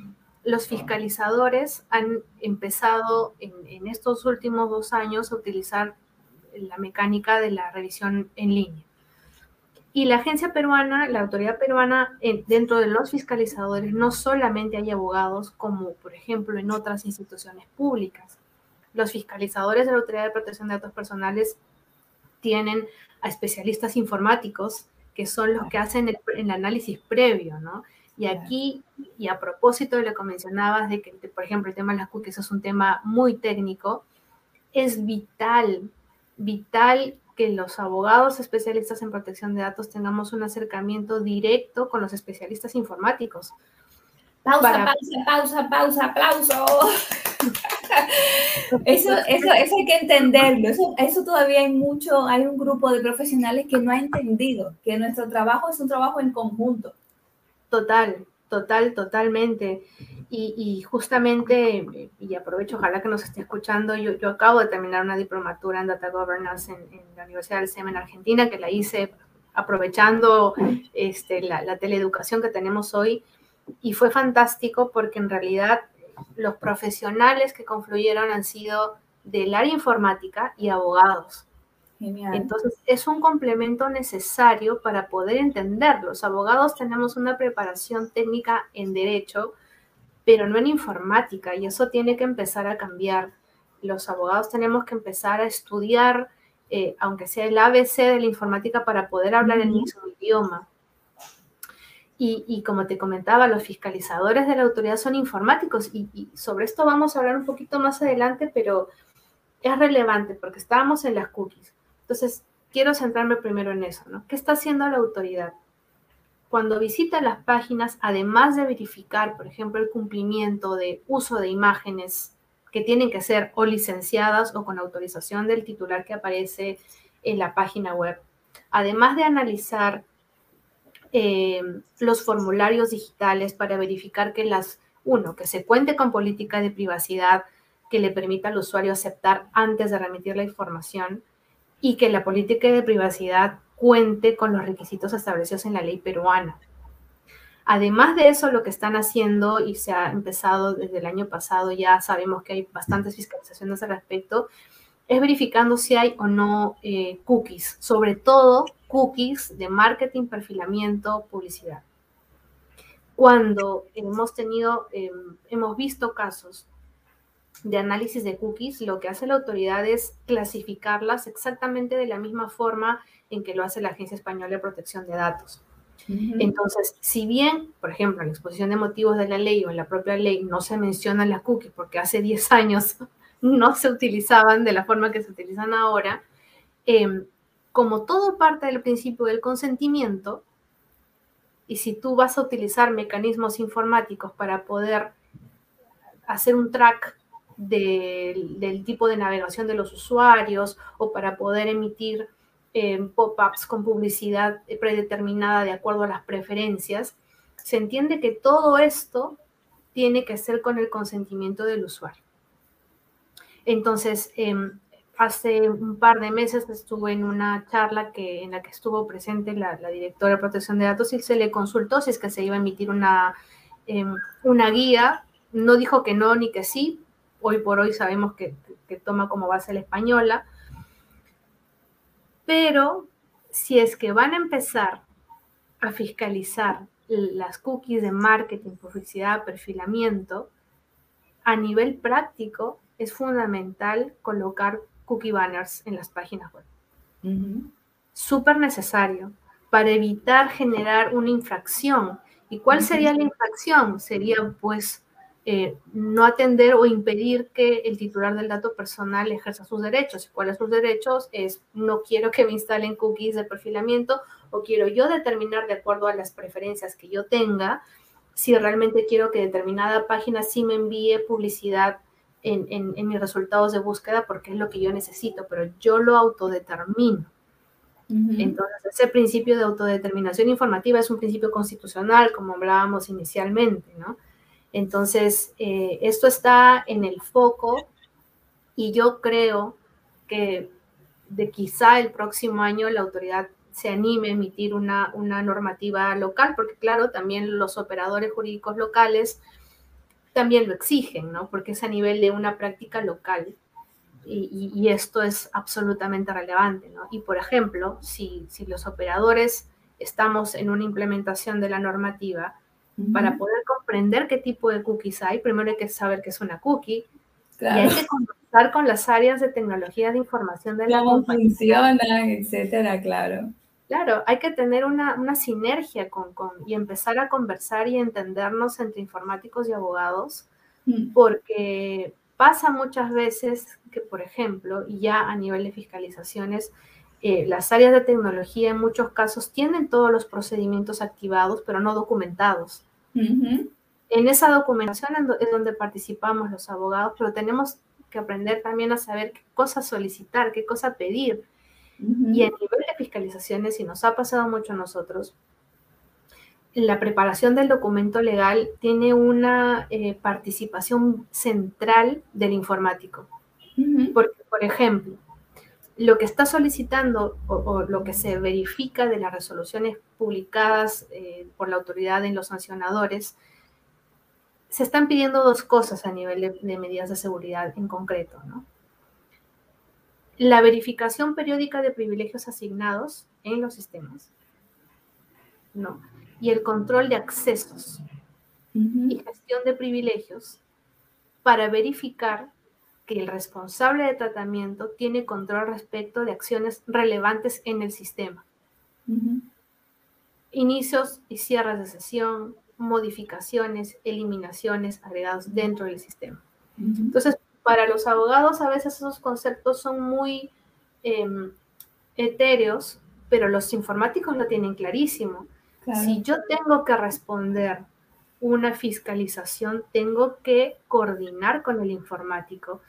los fiscalizadores han empezado en, estos últimos dos años a utilizar la mecánica de la revisión en línea. Y la agencia peruana, la autoridad peruana, dentro de los fiscalizadores, no solamente hay abogados, como por ejemplo en otras instituciones públicas. Los fiscalizadores de la Autoridad de Protección de Datos Personales tienen a especialistas informáticos, que son los que hacen el, el análisis previo, ¿no? Y aquí, y a propósito de lo que mencionabas, de que, por ejemplo, el tema de las cookies es un tema muy técnico, es vital, vital que los abogados especialistas en protección de datos tengamos un acercamiento directo con los especialistas informáticos. Pausa, pausa, pausa, pausa, aplauso. [LAUGHS] eso, eso, eso hay que entenderlo. Eso, eso todavía hay mucho, hay un grupo de profesionales que no ha entendido que nuestro trabajo es un trabajo en conjunto Total, total, totalmente. Y, justamente, y aprovecho, ojalá que nos esté escuchando, yo, yo acabo de terminar una diplomatura en Data Governance en, la Universidad del SEM en Argentina, que la hice aprovechando este, la, la teleeducación que tenemos hoy. Y fue fantástico porque en realidad los profesionales que confluyeron han sido del área informática y abogados. Entonces, es un complemento necesario para poder entender. Los abogados tenemos una preparación técnica en derecho, pero no en informática, y eso tiene que empezar a cambiar. Los abogados tenemos que empezar a estudiar, eh, aunque sea el ABC de la informática, para poder hablar el mismo idioma. Y, como te comentaba, los fiscalizadores de la autoridad son informáticos y, y, sobre esto vamos a hablar un poquito más adelante, pero es relevante porque estábamos en las cookies. Entonces, quiero centrarme primero en eso, ¿no? ¿Qué está haciendo la autoridad? Cuando visita las páginas, además de verificar, por ejemplo, el cumplimiento de uso de imágenes que tienen que ser o licenciadas o con autorización del titular que aparece en la página web, además de analizar eh, los formularios digitales para verificar que las, uno, que se cuente con política de privacidad que le permita al usuario aceptar antes de remitir la información, y que la política de privacidad cuente con los requisitos establecidos en la ley peruana. Además de eso, lo que están haciendo, y se ha empezado desde el año pasado, ya sabemos que hay bastantes fiscalizaciones al respecto, es verificando si hay o no eh, cookies, sobre todo cookies de marketing, perfilamiento, publicidad. Cuando hemos tenido, em, hemos visto casos de análisis de cookies, lo que hace la autoridad es clasificarlas exactamente de la misma forma en que lo hace la Agencia Española de Protección de Datos. Entonces, si bien, por ejemplo, en la exposición de motivos de la ley o en la propia ley no se mencionan las cookies porque hace 10 años [LAUGHS] no se utilizaban de la forma que se utilizan ahora, em, como todo parte del principio del consentimiento, y si tú vas a utilizar mecanismos informáticos para poder hacer un track del, tipo de navegación de los usuarios o para poder emitir eh, pop-ups con publicidad predeterminada de acuerdo a las preferencias, se entiende que todo esto tiene que ser con el consentimiento del usuario. Entonces, em, hace un par de meses estuve en una charla que, en la que estuvo presente la, directora de protección de datos y se le consultó si es que se iba a emitir una, em, una guía. No dijo que no ni que sí, hoy por hoy sabemos que, toma como base la española, pero si es que van a empezar a fiscalizar las cookies de marketing, publicidad, perfilamiento, a nivel práctico es fundamental colocar cookie banners en las páginas web. Súper necesario para evitar generar una infracción. ¿Y cuál sería la infracción? Sería pues eh, no atender o impedir que el titular del dato personal ejerza sus derechos. ¿Y cuáles son sus derechos? Es no quiero que me instalen cookies de perfilamiento o quiero yo determinar de acuerdo a las preferencias que yo tenga si realmente quiero que determinada página sí me envíe publicidad en, en, mis resultados de búsqueda porque es lo que yo necesito, pero yo lo autodetermino. Entonces, ese principio de autodeterminación informativa es un principio constitucional, como hablábamos inicialmente, ¿no? Entonces, eh, esto está en el foco y yo creo que de quizá el próximo año la autoridad se anime a emitir una, una normativa local, porque claro, también los operadores jurídicos locales también lo exigen, ¿no? Porque es a nivel de una práctica local. Y, y, esto es absolutamente relevante, ¿no? Y por ejemplo, si, si, los operadores estamos en una implementación de la normativa, para poder comprender qué tipo de cookies hay, primero hay que saber qué es una cookie, y hay que conversar con las áreas de tecnología de información de la ¿Cómo funcionan, etcétera, claro. Claro, hay que tener una, una sinergia con, con, y empezar a conversar y entendernos entre informáticos y abogados, mm. porque pasa muchas veces que, por ejemplo, y ya a nivel de fiscalizaciones, eh, las áreas de tecnología en muchos casos tienen todos los procedimientos activados, pero no documentados. En esa documentación es donde participamos los abogados, pero tenemos que aprender también a saber qué cosa solicitar, qué cosa pedir y a nivel de fiscalizaciones, y nos ha pasado mucho a nosotros, la preparación del documento legal tiene una eh, participación central del informático. Porque, por ejemplo, lo que está solicitando o, lo que se verifica de las resoluciones publicadas eh, por la autoridad en los sancionadores, se están pidiendo dos cosas a nivel de, de medidas de seguridad en concreto, ¿no? La verificación periódica de privilegios asignados en los sistemas. No. Y el control de accesos y gestión de privilegios para verificar que el responsable de tratamiento tiene control respecto de acciones relevantes en el sistema. Inicios y cierres de sesión, modificaciones, eliminaciones agregados dentro del sistema. Entonces, para los abogados a veces esos conceptos son muy em, etéreos, pero los informáticos lo tienen clarísimo. Si yo tengo que responder una fiscalización, tengo que coordinar con el informático.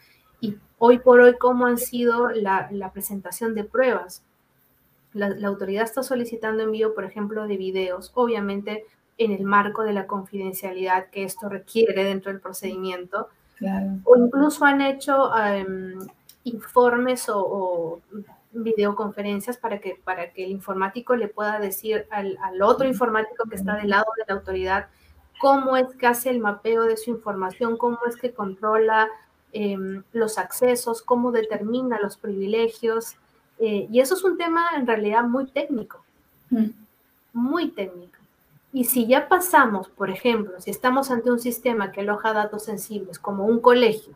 Y hoy por hoy, ¿cómo han sido la, presentación de pruebas? La, la, autoridad está solicitando envío, por ejemplo, de videos, obviamente en el marco de la confidencialidad que esto requiere dentro del procedimiento, o incluso han hecho em, informes o, videoconferencias para que, para que el informático le pueda decir al, otro informático que está del lado de la autoridad cómo es que hace el mapeo de su información, cómo es que controla em, los accesos, cómo determina los privilegios. Eh, y eso es un tema en realidad muy técnico, mm. muy técnico. Y si ya pasamos, por ejemplo, si estamos ante un sistema que aloja datos sensibles, como un colegio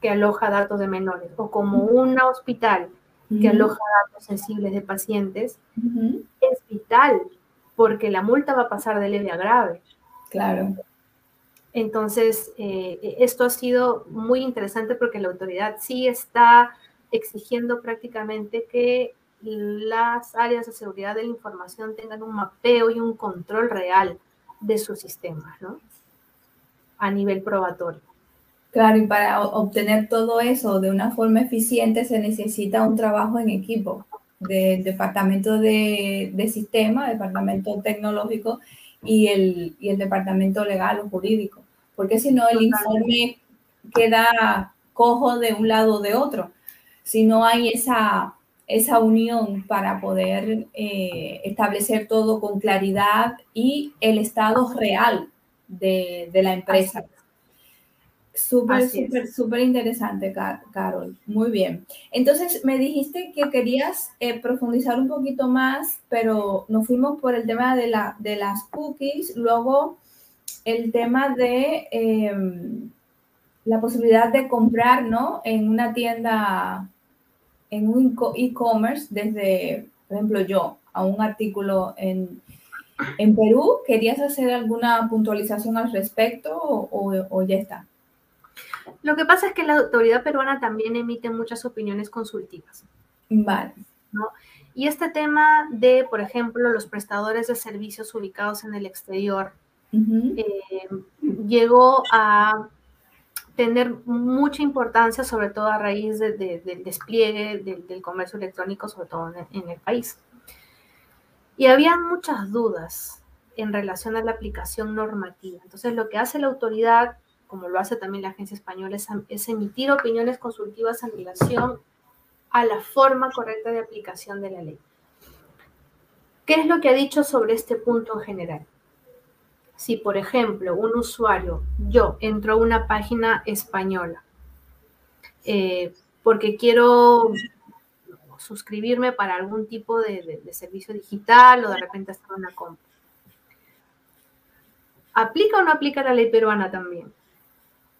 que aloja datos de menores, o como un hospital que aloja datos sensibles de pacientes, es vital, porque la multa va a pasar de leve a grave. Claro. Entonces, eh, esto ha sido muy interesante porque la autoridad sí está exigiendo prácticamente que las áreas de seguridad de la información tengan un mapeo y un control real de sus sistemas, ¿no? A nivel probatorio. Claro, y para obtener todo eso de una forma eficiente se necesita un trabajo en equipo del departamento de, de sistema, departamento tecnológico y el, y el departamento legal o jurídico, porque si no el informe queda cojo de un lado o de otro. Si no hay esa esa unión para poder eh, establecer todo con claridad y el estado real de, la empresa. Súper, súper, súper interesante, Carol. Muy bien. Entonces, me dijiste que querías eh, profundizar un poquito más, pero nos fuimos por el tema de, la, de las cookies, luego el tema de em, la posibilidad de comprar, ¿no? En una tienda en un e-commerce desde, por ejemplo, yo, a un artículo en, en Perú, ¿querías hacer alguna puntualización al respecto o, o, ya está? Lo que pasa es que la autoridad peruana también emite muchas opiniones consultivas. Vale. ¿no? Y este tema de, por ejemplo, los prestadores de servicios ubicados en el exterior, eh, llegó a tener mucha importancia, sobre todo a raíz del despliegue del, comercio electrónico, sobre todo en, el país. Y había muchas dudas en relación a la aplicación normativa. Entonces, lo que hace la autoridad, como lo hace también la agencia española, es emitir opiniones consultivas en relación a la forma correcta de aplicación de la ley. ¿Qué es lo que ha dicho sobre este punto en general? Si, por ejemplo, un usuario, yo entro a una página española eh, porque quiero suscribirme para algún tipo de, servicio digital o de repente hacer una compra. ¿Aplica o no aplica la ley peruana también?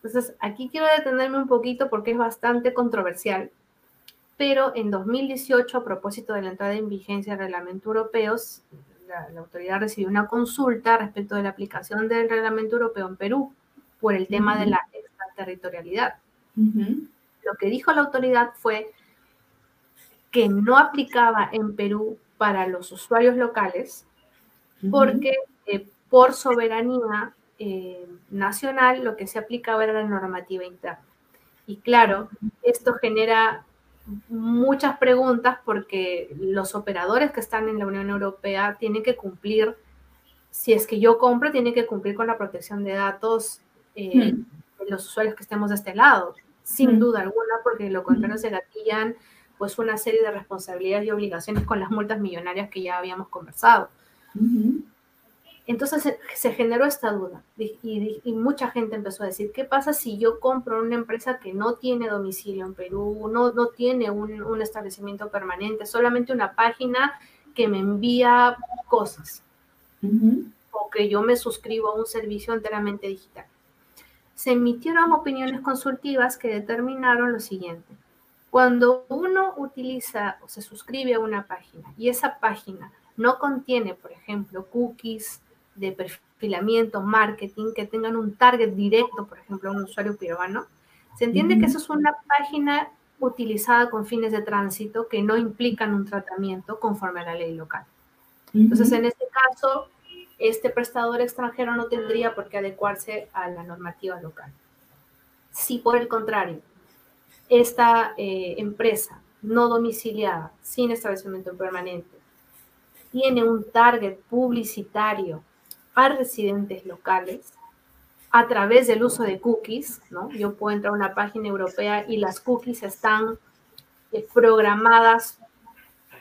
Entonces, aquí quiero detenerme un poquito porque es bastante controversial pero en 2018, a propósito de la entrada en vigencia del reglamento europeo, la, autoridad recibió una consulta respecto de la aplicación del reglamento europeo en Perú por el tema de la extraterritorialidad. Lo que dijo la autoridad fue que no aplicaba en Perú para los usuarios locales porque eh, por soberanía eh, nacional lo que se aplicaba era la normativa interna. Y claro, esto genera muchas preguntas porque los operadores que están en la Unión Europea tienen que cumplir, si es que yo compro, tienen que cumplir con la protección de datos eh, hmm. de los usuarios que estemos de este lado, sin hmm. duda alguna, porque lo contrario se gatillan pues una serie de responsabilidades y obligaciones con las multas millonarias que ya habíamos conversado. Entonces se, generó esta duda y, mucha gente empezó a decir, ¿qué pasa si yo compro una empresa que no tiene domicilio en Perú, no, no tiene un, establecimiento permanente, solamente una página que me envía cosas? O que yo me suscribo a un servicio enteramente digital. Se emitieron opiniones consultivas que determinaron lo siguiente. Cuando uno utiliza o se suscribe a una página y esa página no contiene, por ejemplo, cookies, de perfilamiento, marketing, que tengan un target directo, por ejemplo, a un usuario peruano, se entiende que eso es una página utilizada con fines de tránsito que no implican un tratamiento conforme a la ley local. Entonces, en este caso, este prestador extranjero no tendría por qué adecuarse a la normativa local. Si por el contrario, esta eh, empresa no domiciliada, sin establecimiento permanente, tiene un target publicitario a residentes locales a través del uso de cookies, ¿no? Yo puedo entrar a una página europea y las cookies están eh, programadas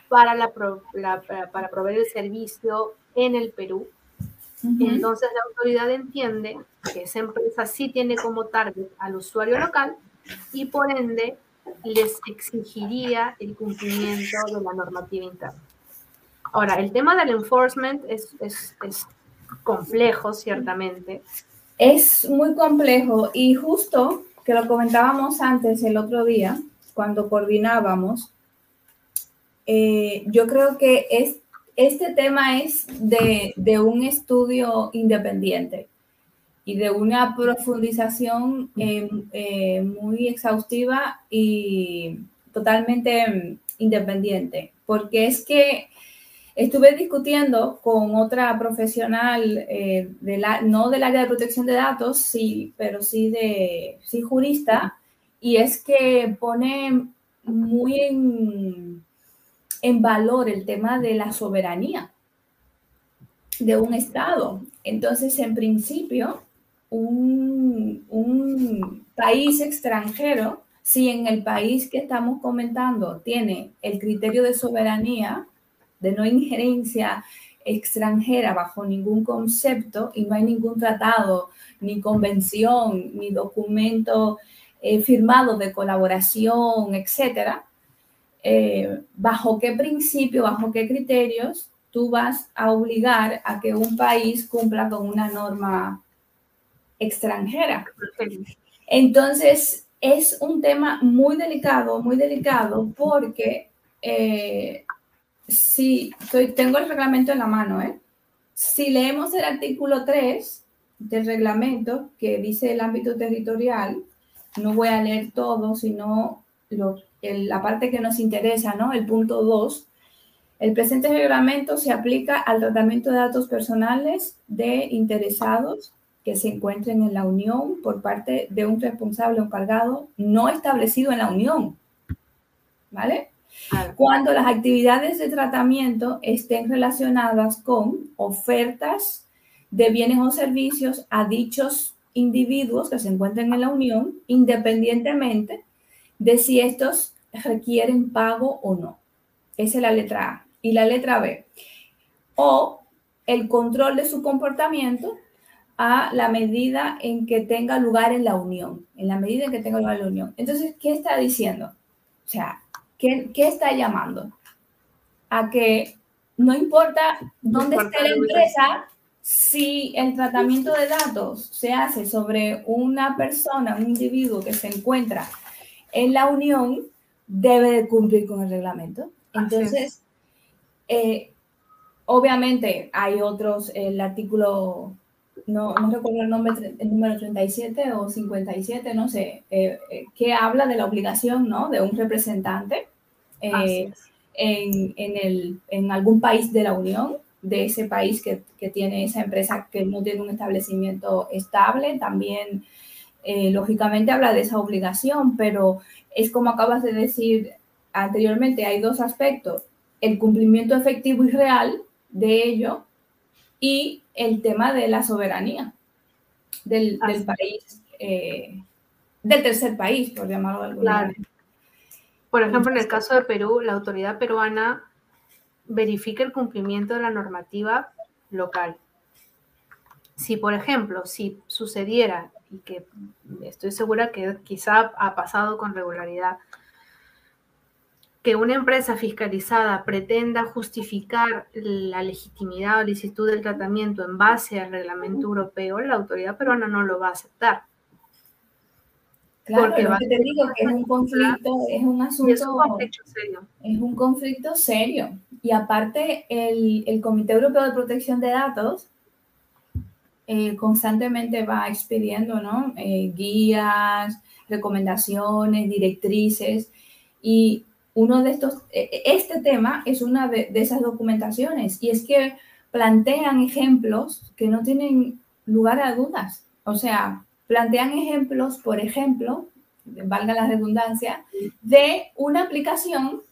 para, la, para, proveer el servicio en el Perú. Entonces la autoridad entiende que esa empresa sí tiene como target al usuario local y por ende les exigiría el cumplimiento de la normativa interna. Ahora, el tema del enforcement es, es, es complejo, ciertamente. Es muy complejo y justo que lo comentábamos antes el otro día, cuando coordinábamos, eh, yo creo que es, este tema es de, un estudio independiente y de una profundización eh, eh, muy exhaustiva y totalmente independiente, porque es que Estuve discutiendo con otra profesional, eh, de la, no del área de protección de datos, sí, pero sí de sí jurista, y es que pone muy en, valor el tema de la soberanía de un Estado. Entonces, en principio, un, país extranjero, si en el país que estamos comentando tiene el criterio de soberanía, de no injerencia extranjera bajo ningún concepto y no hay ningún tratado, ni convención, ni documento eh, firmado de colaboración, etcétera, eh, bajo qué principio, bajo qué criterios tú vas a obligar a que un país cumpla con una norma extranjera. Entonces, es un tema muy delicado, muy delicado, porque eh, Sí, tengo el reglamento en la mano, ¿eh? Si leemos el artículo 3 del reglamento que dice el ámbito territorial, no voy a leer todo, sino la parte que nos interesa, ¿no? El punto 2, El presente reglamento se aplica al tratamiento de datos personales de interesados que se encuentren en la Unión por parte de un responsable o encargado no establecido en la Unión. ¿Vale? Cuando las actividades de tratamiento estén relacionadas con ofertas de bienes o servicios a dichos individuos que se encuentren en la Unión, independientemente de si estos requieren pago o no. Esa es la letra A. Y la letra B. O el control de su comportamiento a la medida en que tenga lugar en la unión, en la medida en que tenga lugar en la unión. Entonces, ¿qué está diciendo? O sea, ¿qué, está llamando? A que no importa dónde esté la empresa, si el tratamiento de datos se hace sobre una persona, un individuo que se encuentra en la unión, debe de cumplir con el reglamento. Entonces, eh, obviamente hay otros, el artículo, no, no, recuerdo el nombre, el número 37 o 57, no sé, eh, eh, que habla de la obligación ¿no? de un representante en, en, el, en, algún país de la Unión, de ese país que, que, tiene esa empresa que no tiene un establecimiento estable, también lógicamente habla de esa obligación, pero es como acabas de decir anteriormente, hay dos aspectos el cumplimiento efectivo y real de ello y el tema de la soberanía del, país, eh, del tercer país, por llamarlo de alguna manera. Por ejemplo, en el caso de Perú, la autoridad peruana verifica el cumplimiento de la normativa local. Si, por ejemplo, si sucediera, y que estoy segura que quizá ha pasado con regularidad, que una empresa fiscalizada pretenda justificar la legitimidad o licitud del tratamiento en base al reglamento europeo, la autoridad peruana no lo va a aceptar. Claro, Porque lo que te digo que es un conflicto, es un asunto. Es un conflicto serio. Es un conflicto serio. Y aparte, el, Comité Europeo de Protección de Datos eh, constantemente va expidiendo ¿no? Eh, guías, recomendaciones, directrices. Y uno de estos, e, e, este tema es una de, esas documentaciones y es que plantean ejemplos que no tienen lugar a dudas. O sea, plantean ejemplos, por ejemplo, valga la redundancia, de una aplicación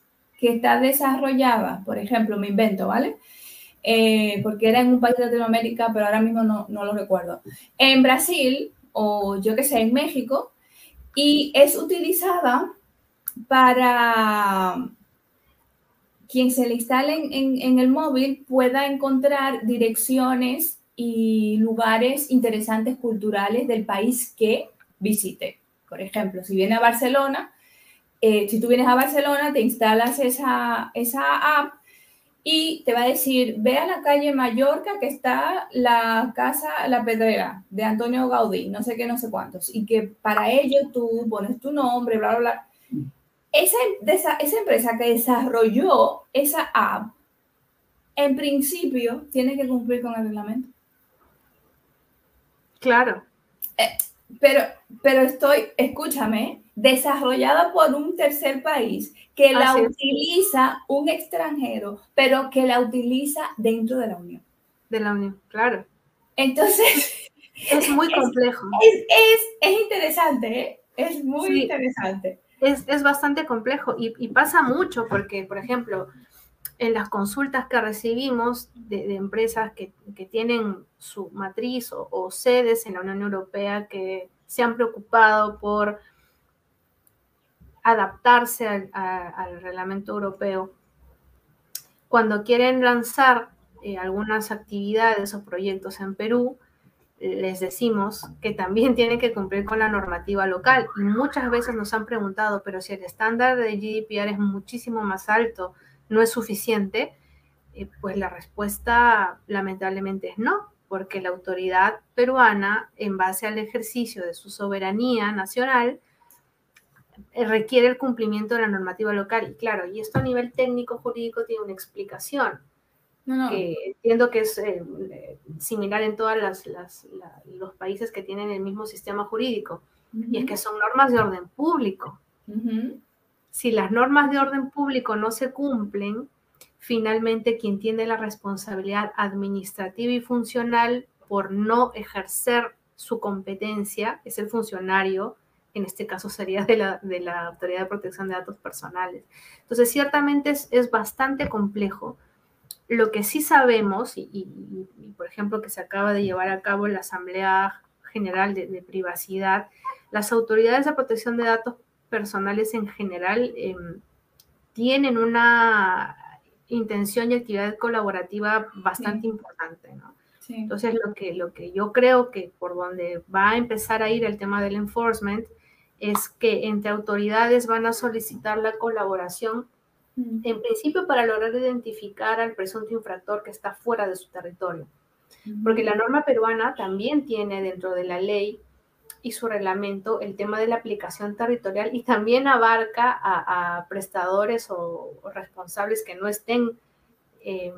que está desarrollada, por ejemplo, me invento, ¿vale? Eh, porque era en un país de Latinoamérica, pero ahora mismo no, no lo recuerdo. En Brasil o yo que sé, en México, y es utilizada para quien se le instale en, el móvil pueda encontrar direcciones y lugares interesantes culturales del país que visite. Por ejemplo, si viene a Barcelona, eh, si tú vienes a Barcelona, te instalas esa, esa app y te va a decir, ve a la calle Mallorca que está la casa La Pedrera de Antonio Gaudí, no sé qué, no sé cuántos, y que para ello tú pones tu nombre, bla, bla, bla esa, esa, empresa que desarrolló esa app, en principio, tiene que cumplir con el reglamento. Claro. Eh, pero, pero estoy, escúchame, desarrollada por un tercer país que la utiliza un extranjero, pero que la utiliza dentro de la Unión. De la Unión, claro. Entonces... [LAUGHS] Es muy complejo. Es, interesante, ¿eh? Es muy interesante es, bastante complejo y, pasa mucho porque, por ejemplo, en las consultas que recibimos de, empresas que, tienen su matriz o, sedes en la Unión Europea que se han preocupado por adaptarse al, reglamento europeo, cuando quieren lanzar eh, algunas actividades o proyectos en Perú, les decimos que también tienen que cumplir con la normativa local. Y muchas veces nos han preguntado, pero si el estándar de GDPR es muchísimo más alto, ¿no es suficiente? Eh, pues la respuesta lamentablemente es no, porque la autoridad peruana, en base al ejercicio de su soberanía nacional, eh, requiere el cumplimiento de la normativa local. Y claro, y esto a nivel técnico jurídico tiene una explicación entiendo que es eh, similar en todos los países que tienen el mismo sistema jurídico, y es que son normas de orden público. Si las normas de orden público no se cumplen, finalmente quien tiene la responsabilidad administrativa y funcional por no ejercer su competencia es el funcionario, en este caso sería de la, de la Autoridad de Protección de Datos Personales. Entonces, ciertamente es, es bastante complejo. Lo que sí sabemos, y, y, por ejemplo que se acaba de llevar a cabo la Asamblea General de, de Privacidad, las autoridades de protección de datos personales en general eh, tienen una intención y actividad colaborativa bastante importante, ¿no? Entonces, lo que, lo que yo creo que por donde va a empezar a ir el tema del enforcement es que entre autoridades van a solicitar la colaboración. En principio para lograr identificar al presunto infractor que está fuera de su territorio. Porque la norma peruana también tiene dentro de la ley y su reglamento el tema de la aplicación territorial y también abarca a, prestadores o, responsables que no estén, eh,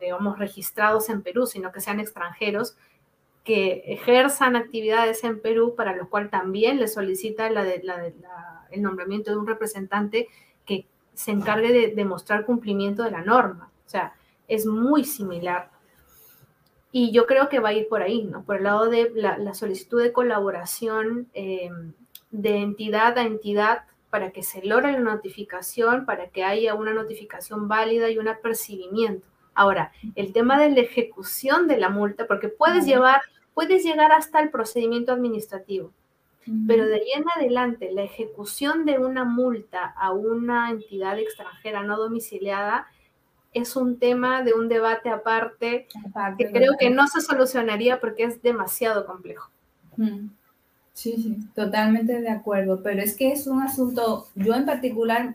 digamos, registrados en Perú, sino que sean extranjeros, que ejerzan actividades en Perú, para lo cual también le solicita la el nombramiento de un representante se encargue de demostrar cumplimiento de la norma. O sea, es muy similar y yo creo que va a ir por ahí, ¿no? Por el lado de la, solicitud de colaboración eh, de entidad a entidad para que se logre la notificación, para que haya una notificación válida y un apercibimiento. Ahora, el tema de la ejecución de la multa, porque puedes llevar, puedes llegar hasta el procedimiento administrativo, pero de ahí en adelante, la ejecución de una multa a una entidad extranjera no domiciliada es un tema de un debate aparte, que creo que no se solucionaría porque es demasiado complejo. Sí, sí, totalmente de acuerdo, pero es que es un asunto, yo en particular,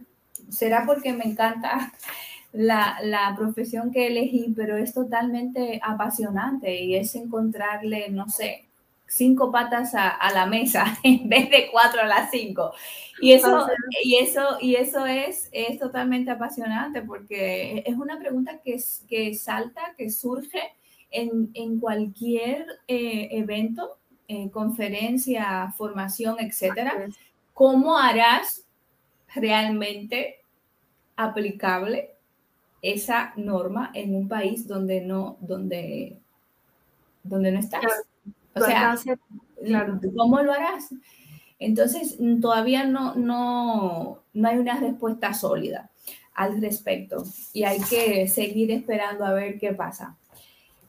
será porque me encanta [LAUGHS] la, la, profesión que elegí, pero es totalmente apasionante y es encontrarle, no sé, cinco patas a, la mesa [LAUGHS] en vez de cuatro a las cinco. Y eso, y eso, y eso es, es totalmente apasionante porque es una pregunta que, que salta, que surge en, en cualquier eh, evento, eh, conferencia, formación, etcétera. ¿Cómo harás realmente aplicable esa norma en un país donde no, donde, donde no estás? O sea, ¿cómo lo harás? Entonces, todavía no, no, no hay una respuesta sólida al respecto y hay que seguir esperando a ver qué pasa.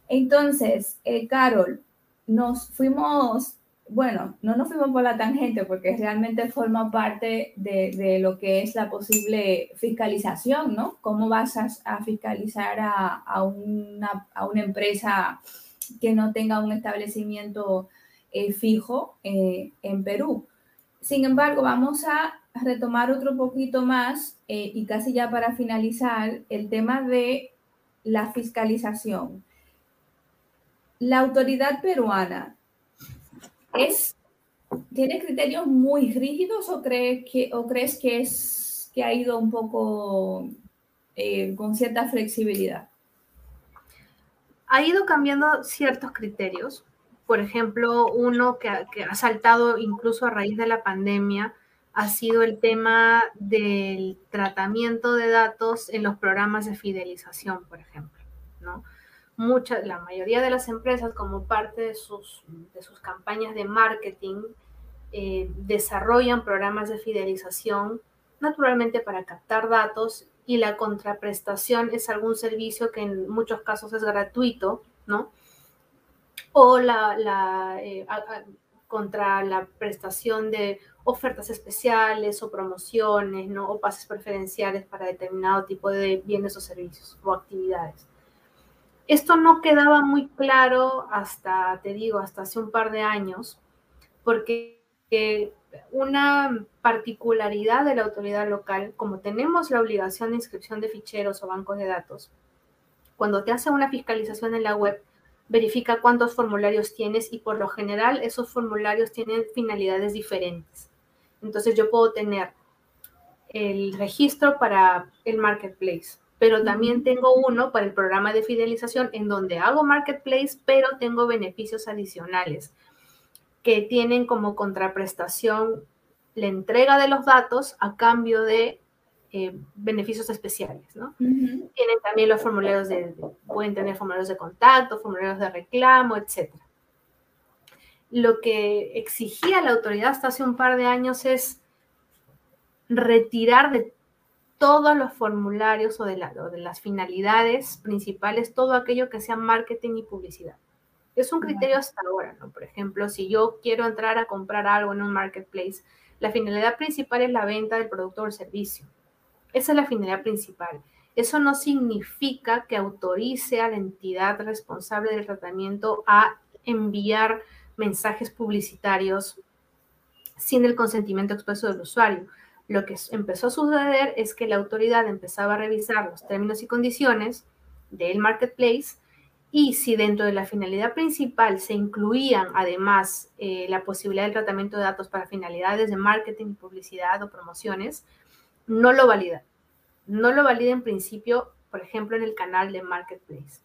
Entonces, eh, Carol, nos fuimos, bueno, no nos fuimos por la tangente porque realmente forma parte de, de lo que es la posible fiscalización, ¿no? ¿Cómo vas a, fiscalizar a, a, una, a una empresa? Que no tenga un establecimiento eh, fijo eh, en Perú. Sin embargo, vamos a retomar otro poquito más eh, y casi ya para finalizar el tema de la fiscalización. La autoridad peruana es, tiene criterios muy rígidos o, cree que, o crees que, es, que ha ido un poco con cierta flexibilidad? Ha ido cambiando ciertos criterios. Por ejemplo, uno que ha, saltado incluso a raíz de la pandemia ha sido el tema del tratamiento de datos en los programas de fidelización, por ejemplo. Mucha, la mayoría de las empresas, como parte de sus, de sus campañas de marketing, eh, desarrollan programas de fidelización, naturalmente para captar datos y la contraprestación es algún servicio que en muchos casos es gratuito, ¿no? O la, eh, contra la prestación de ofertas especiales o promociones, ¿no? O pases preferenciales para determinado tipo de bienes o servicios o actividades. Esto no quedaba muy claro hasta, te digo, hasta hace un par de años, porque una particularidad de la autoridad local, como tenemos la obligación de inscripción de ficheros o bancos de datos, cuando te hace una fiscalización en la web, verifica cuántos formularios tienes y por lo general esos formularios tienen finalidades diferentes. Entonces yo puedo tener el registro para el marketplace, pero también tengo uno para el programa de fidelización en donde hago marketplace, pero tengo beneficios adicionales que tienen como contraprestación la entrega de los datos a cambio de eh, beneficios especiales, ¿no? Tienen también los formularios de, pueden tener formularios de contacto, formularios de reclamo, etc. Lo que exigía la autoridad hasta hace un par de años es retirar de todos los formularios o de, de las finalidades principales todo aquello que sea marketing y publicidad. Es un criterio hasta ahora, ¿no? Por ejemplo, si yo quiero entrar a comprar algo en un marketplace, la finalidad principal es la venta del producto o el servicio. Esa es la finalidad principal. Eso no significa que autorice a la entidad responsable del tratamiento a enviar mensajes publicitarios sin el consentimiento expreso del usuario. Lo que empezó a suceder es que la autoridad empezaba a revisar los términos y condiciones del marketplace y si dentro de la finalidad principal se incluían además eh, la posibilidad del tratamiento de datos para finalidades de marketing, publicidad o promociones, no lo valida. No lo valida en principio, por ejemplo, en el canal de Marketplace.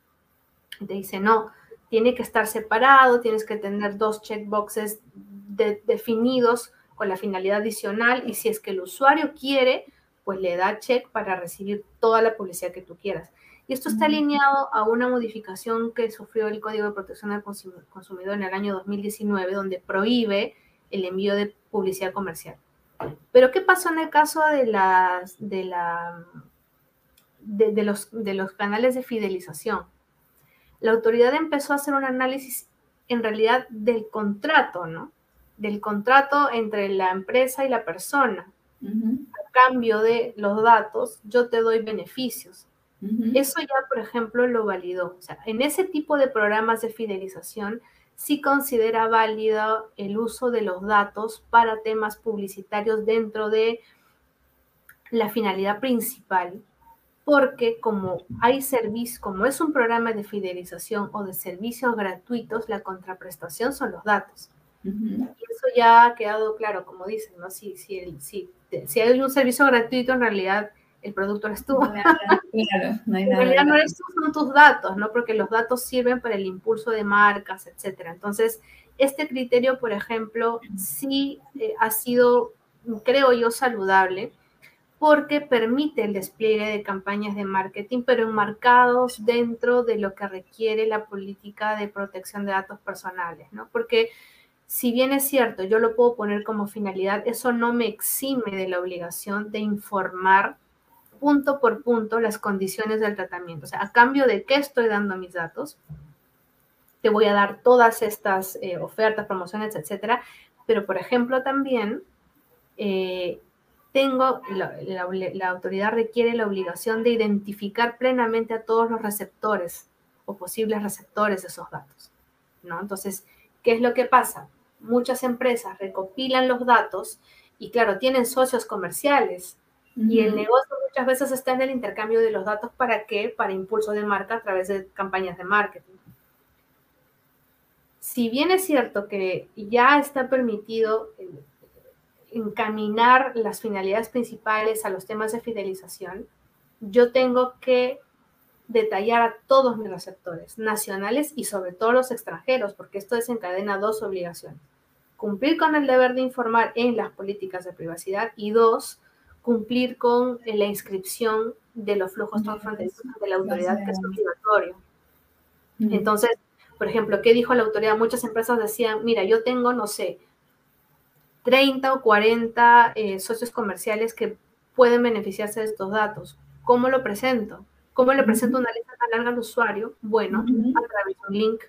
Te dice, no, tiene que estar separado, tienes que tener dos checkboxes definidos con la finalidad adicional y si es que el usuario quiere, pues le da check para recibir toda la publicidad que tú quieras. Y esto está alineado a una modificación que sufrió el Código de Protección del Consumidor en el año 2019, donde prohíbe el envío de publicidad comercial. Pero ¿qué pasó en el caso de, las, de, la, de, los, de los canales de fidelización? La autoridad empezó a hacer un análisis en realidad del contrato, ¿no? Del contrato entre la empresa y la persona. A cambio de los datos, yo te doy beneficios. Eso ya, por ejemplo, lo validó. O sea, en ese tipo de programas de fidelización, sí considera válido el uso de los datos para temas publicitarios dentro de la finalidad principal, porque como hay servicio, como es un programa de fidelización o de servicios gratuitos, la contraprestación son los datos. Y eso ya ha quedado claro, como dicen, ¿no? Si, si, si, si hay un servicio gratuito, en realidad el producto eres tú. [LAUGHS] Claro, no hay en realidad no eres tú, son tus datos, ¿no? Porque los datos sirven para el impulso de marcas, etcétera. Entonces, este criterio, por ejemplo, sí eh, ha sido, creo yo, saludable porque permite el despliegue de campañas de marketing, pero enmarcados dentro de lo que requiere la política de protección de datos personales, ¿no? Porque si bien es cierto, yo lo puedo poner como finalidad, eso no me exime de la obligación de informar punto por punto las condiciones del tratamiento. O sea, a cambio de qué estoy dando mis datos, te voy a dar todas estas eh, ofertas, promociones, etcétera. Pero, por ejemplo, también eh, tengo, la, autoridad requiere la obligación de identificar plenamente a todos los receptores o posibles receptores de esos datos. ¿no? Entonces, ¿qué es lo que pasa? Muchas empresas recopilan los datos y, claro, tienen socios comerciales y el negocio muchas veces está en el intercambio de los datos para qué? Para impulso de marca a través de campañas de marketing. Si bien es cierto que ya está permitido eh, encaminar las finalidades principales a los temas de fidelización, yo tengo que detallar a todos mis receptores, nacionales y sobre todo los extranjeros, porque esto desencadena dos obligaciones. Cumplir con el deber de informar en las políticas de privacidad y dos, cumplir con eh, la inscripción de los flujos transfronterizos de la autoridad, que es obligatorio. Entonces, por ejemplo, ¿qué dijo la autoridad? Muchas empresas decían, mira, yo tengo, no sé, 30 o 40 eh, socios comerciales que pueden beneficiarse de estos datos. ¿Cómo lo presento? ¿Cómo le presento una lista tan larga al usuario? Bueno, a través de un link,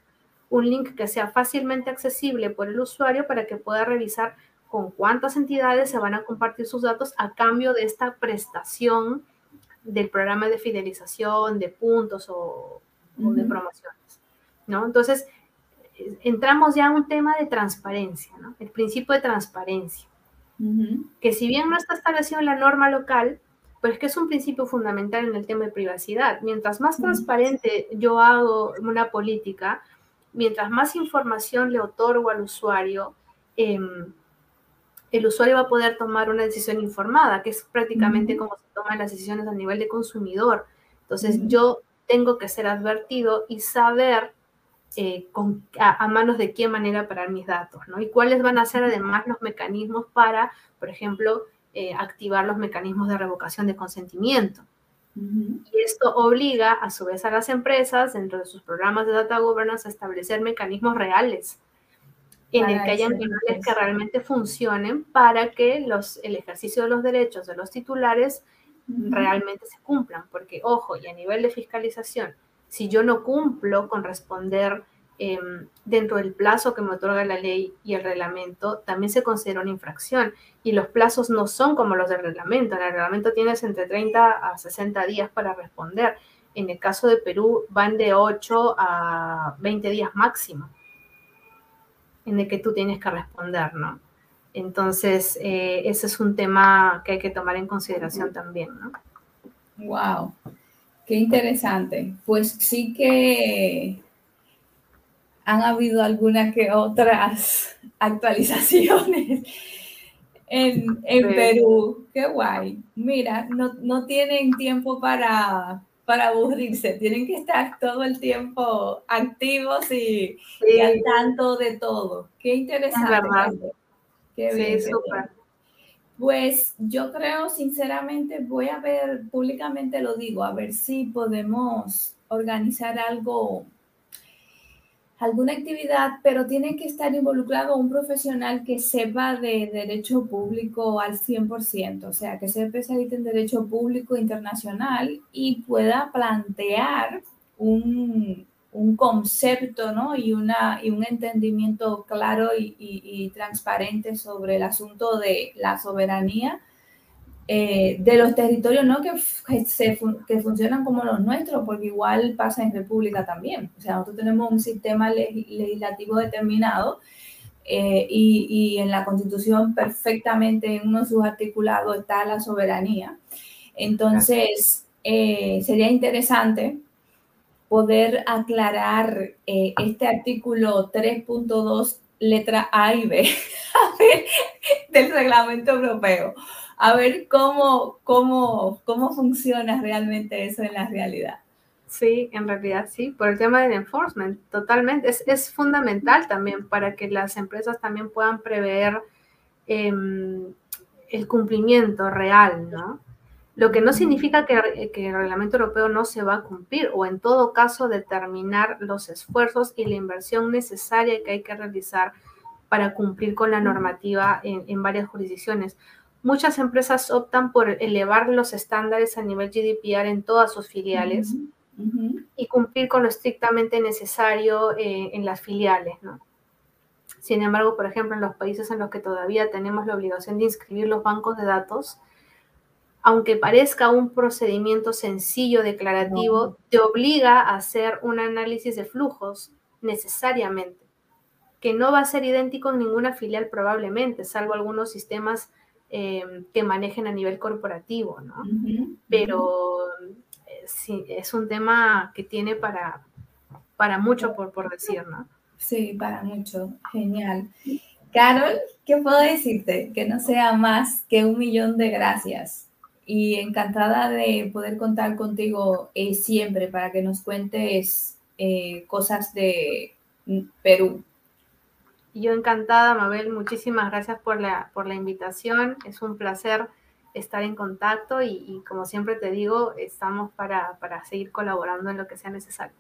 un link que sea fácilmente accesible por el usuario para que pueda revisar con cuántas entidades se van a compartir sus datos a cambio de esta prestación del programa de fidelización, de puntos o, de promociones, ¿no? Entonces, entramos ya a un tema de transparencia, ¿no? El principio de transparencia, que si bien no está establecido en la norma local, pero es que es un principio fundamental en el tema de privacidad. Mientras más transparente yo hago una política, mientras más información le otorgo al usuario, eh, el usuario va a poder tomar una decisión informada, que es prácticamente como se toman las decisiones a nivel de consumidor. Entonces, yo tengo que ser advertido y saber eh, a, manos de qué manera parar mis datos, ¿no? Y cuáles van a ser además los mecanismos para, por ejemplo, eh, activar los mecanismos de revocación de consentimiento. Y esto obliga a su vez a las empresas, dentro de sus programas de data governance, a establecer mecanismos reales en el que hayan canales que realmente funcionen para que los, el ejercicio de los derechos de los titulares realmente se cumplan. Porque, ojo, y a nivel de fiscalización, si yo no cumplo con responder em, dentro del plazo que me otorga la ley y el reglamento, también se considera una infracción. Y los plazos no son como los del reglamento. En el reglamento tienes entre 30 a 60 días para responder. En el caso de Perú van de 8 a 20 días máximo en el que tú tienes que responder, ¿no? Entonces, eh, ese es un tema que hay que tomar en consideración también, ¿no? Wow, qué interesante. Pues sí que han habido algunas que otras [LAUGHS] actualizaciones en, Perú. Qué guay. Mira, no, no tienen tiempo para para aburrirse, tienen que estar todo el tiempo activos y, al tanto de todo. Qué interesante. Qué sí, súper. Pues yo creo, sinceramente, voy a ver, públicamente lo digo, a ver si podemos organizar algo alguna actividad, pero tiene que estar involucrado un profesional que sepa de derecho público al 100%, o sea, que sea especialista en derecho público internacional y pueda plantear un, concepto ¿no? y, una, y un entendimiento claro y transparente sobre el asunto de la soberanía eh, de los territorios no que, se, que funcionan como los nuestros, porque igual pasa en República también. O sea, nosotros tenemos un sistema legislativo determinado eh, y, y, en la Constitución perfectamente en uno de sus articulados está la soberanía. Entonces, eh, sería interesante poder aclarar este artículo 3.2 letra A y B [LAUGHS] del reglamento europeo a ver cómo, cómo, cómo funciona realmente eso en la realidad. Sí, en realidad sí, por el tema del enforcement, totalmente. Es, es fundamental también para que las empresas también puedan prever em, el cumplimiento real, ¿no? Lo que no significa que, que, el reglamento europeo no se va a cumplir o en todo caso determinar los esfuerzos y la inversión necesaria que hay que realizar para cumplir con la normativa en, en varias jurisdicciones. Muchas empresas optan por elevar los estándares a nivel GDPR en todas sus filiales y cumplir con lo estrictamente necesario eh, en las filiales, ¿no? Sin embargo, por ejemplo, en los países en los que todavía tenemos la obligación de inscribir los bancos de datos, aunque parezca un procedimiento sencillo, declarativo, te obliga a hacer un análisis de flujos necesariamente, que no va a ser idéntico en ninguna filial probablemente, salvo algunos sistemas Em, que manejen a nivel corporativo, ¿no? Pero eh, sí, es un tema que tiene para, para mucho por, por decir, ¿no? Sí, para mucho. Genial. Carol, ¿qué puedo decirte? Que no sea más que un millón de gracias. Y encantada de poder contar contigo eh, siempre para que nos cuentes eh, cosas de mm, Perú. Yo encantada, Mabel, muchísimas gracias por la, por la invitación. Es un placer estar en contacto y, como siempre te digo, estamos para, para seguir colaborando en lo que sea necesario.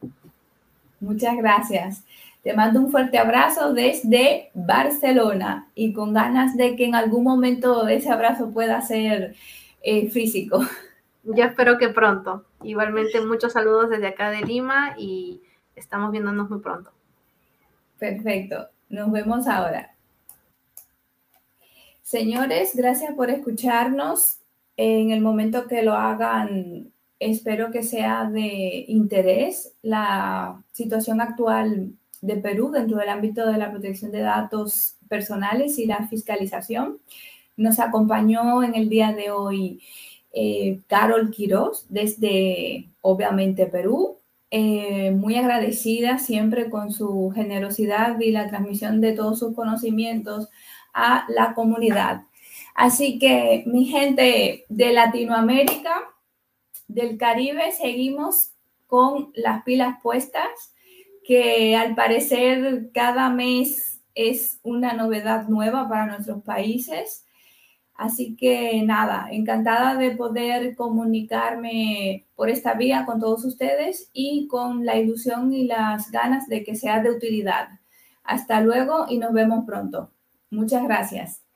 Muchas gracias. Te mando un fuerte abrazo desde Barcelona y con ganas de que en algún momento ese abrazo pueda ser eh, físico. Ya espero que pronto. Igualmente muchos saludos desde acá de Lima y estamos viéndonos muy pronto. Perfecto. Nos vemos ahora. Señores, gracias por escucharnos. En el momento que lo hagan, espero que sea de interés la situación actual de Perú dentro del ámbito de la protección de datos personales y la fiscalización. Nos acompañó en el día de hoy eh, Carol Quiroz desde, obviamente, Perú, eh, muy agradecida siempre con su generosidad y la transmisión de todos sus conocimientos a la comunidad. Así que mi gente de Latinoamérica, del Caribe, seguimos con las pilas puestas, que al parecer cada mes es una novedad nueva para nuestros países. Así que nada, encantada de poder comunicarme por esta vía con todos ustedes y con la ilusión y las ganas de que sea de utilidad. Hasta luego y nos vemos pronto. Muchas gracias.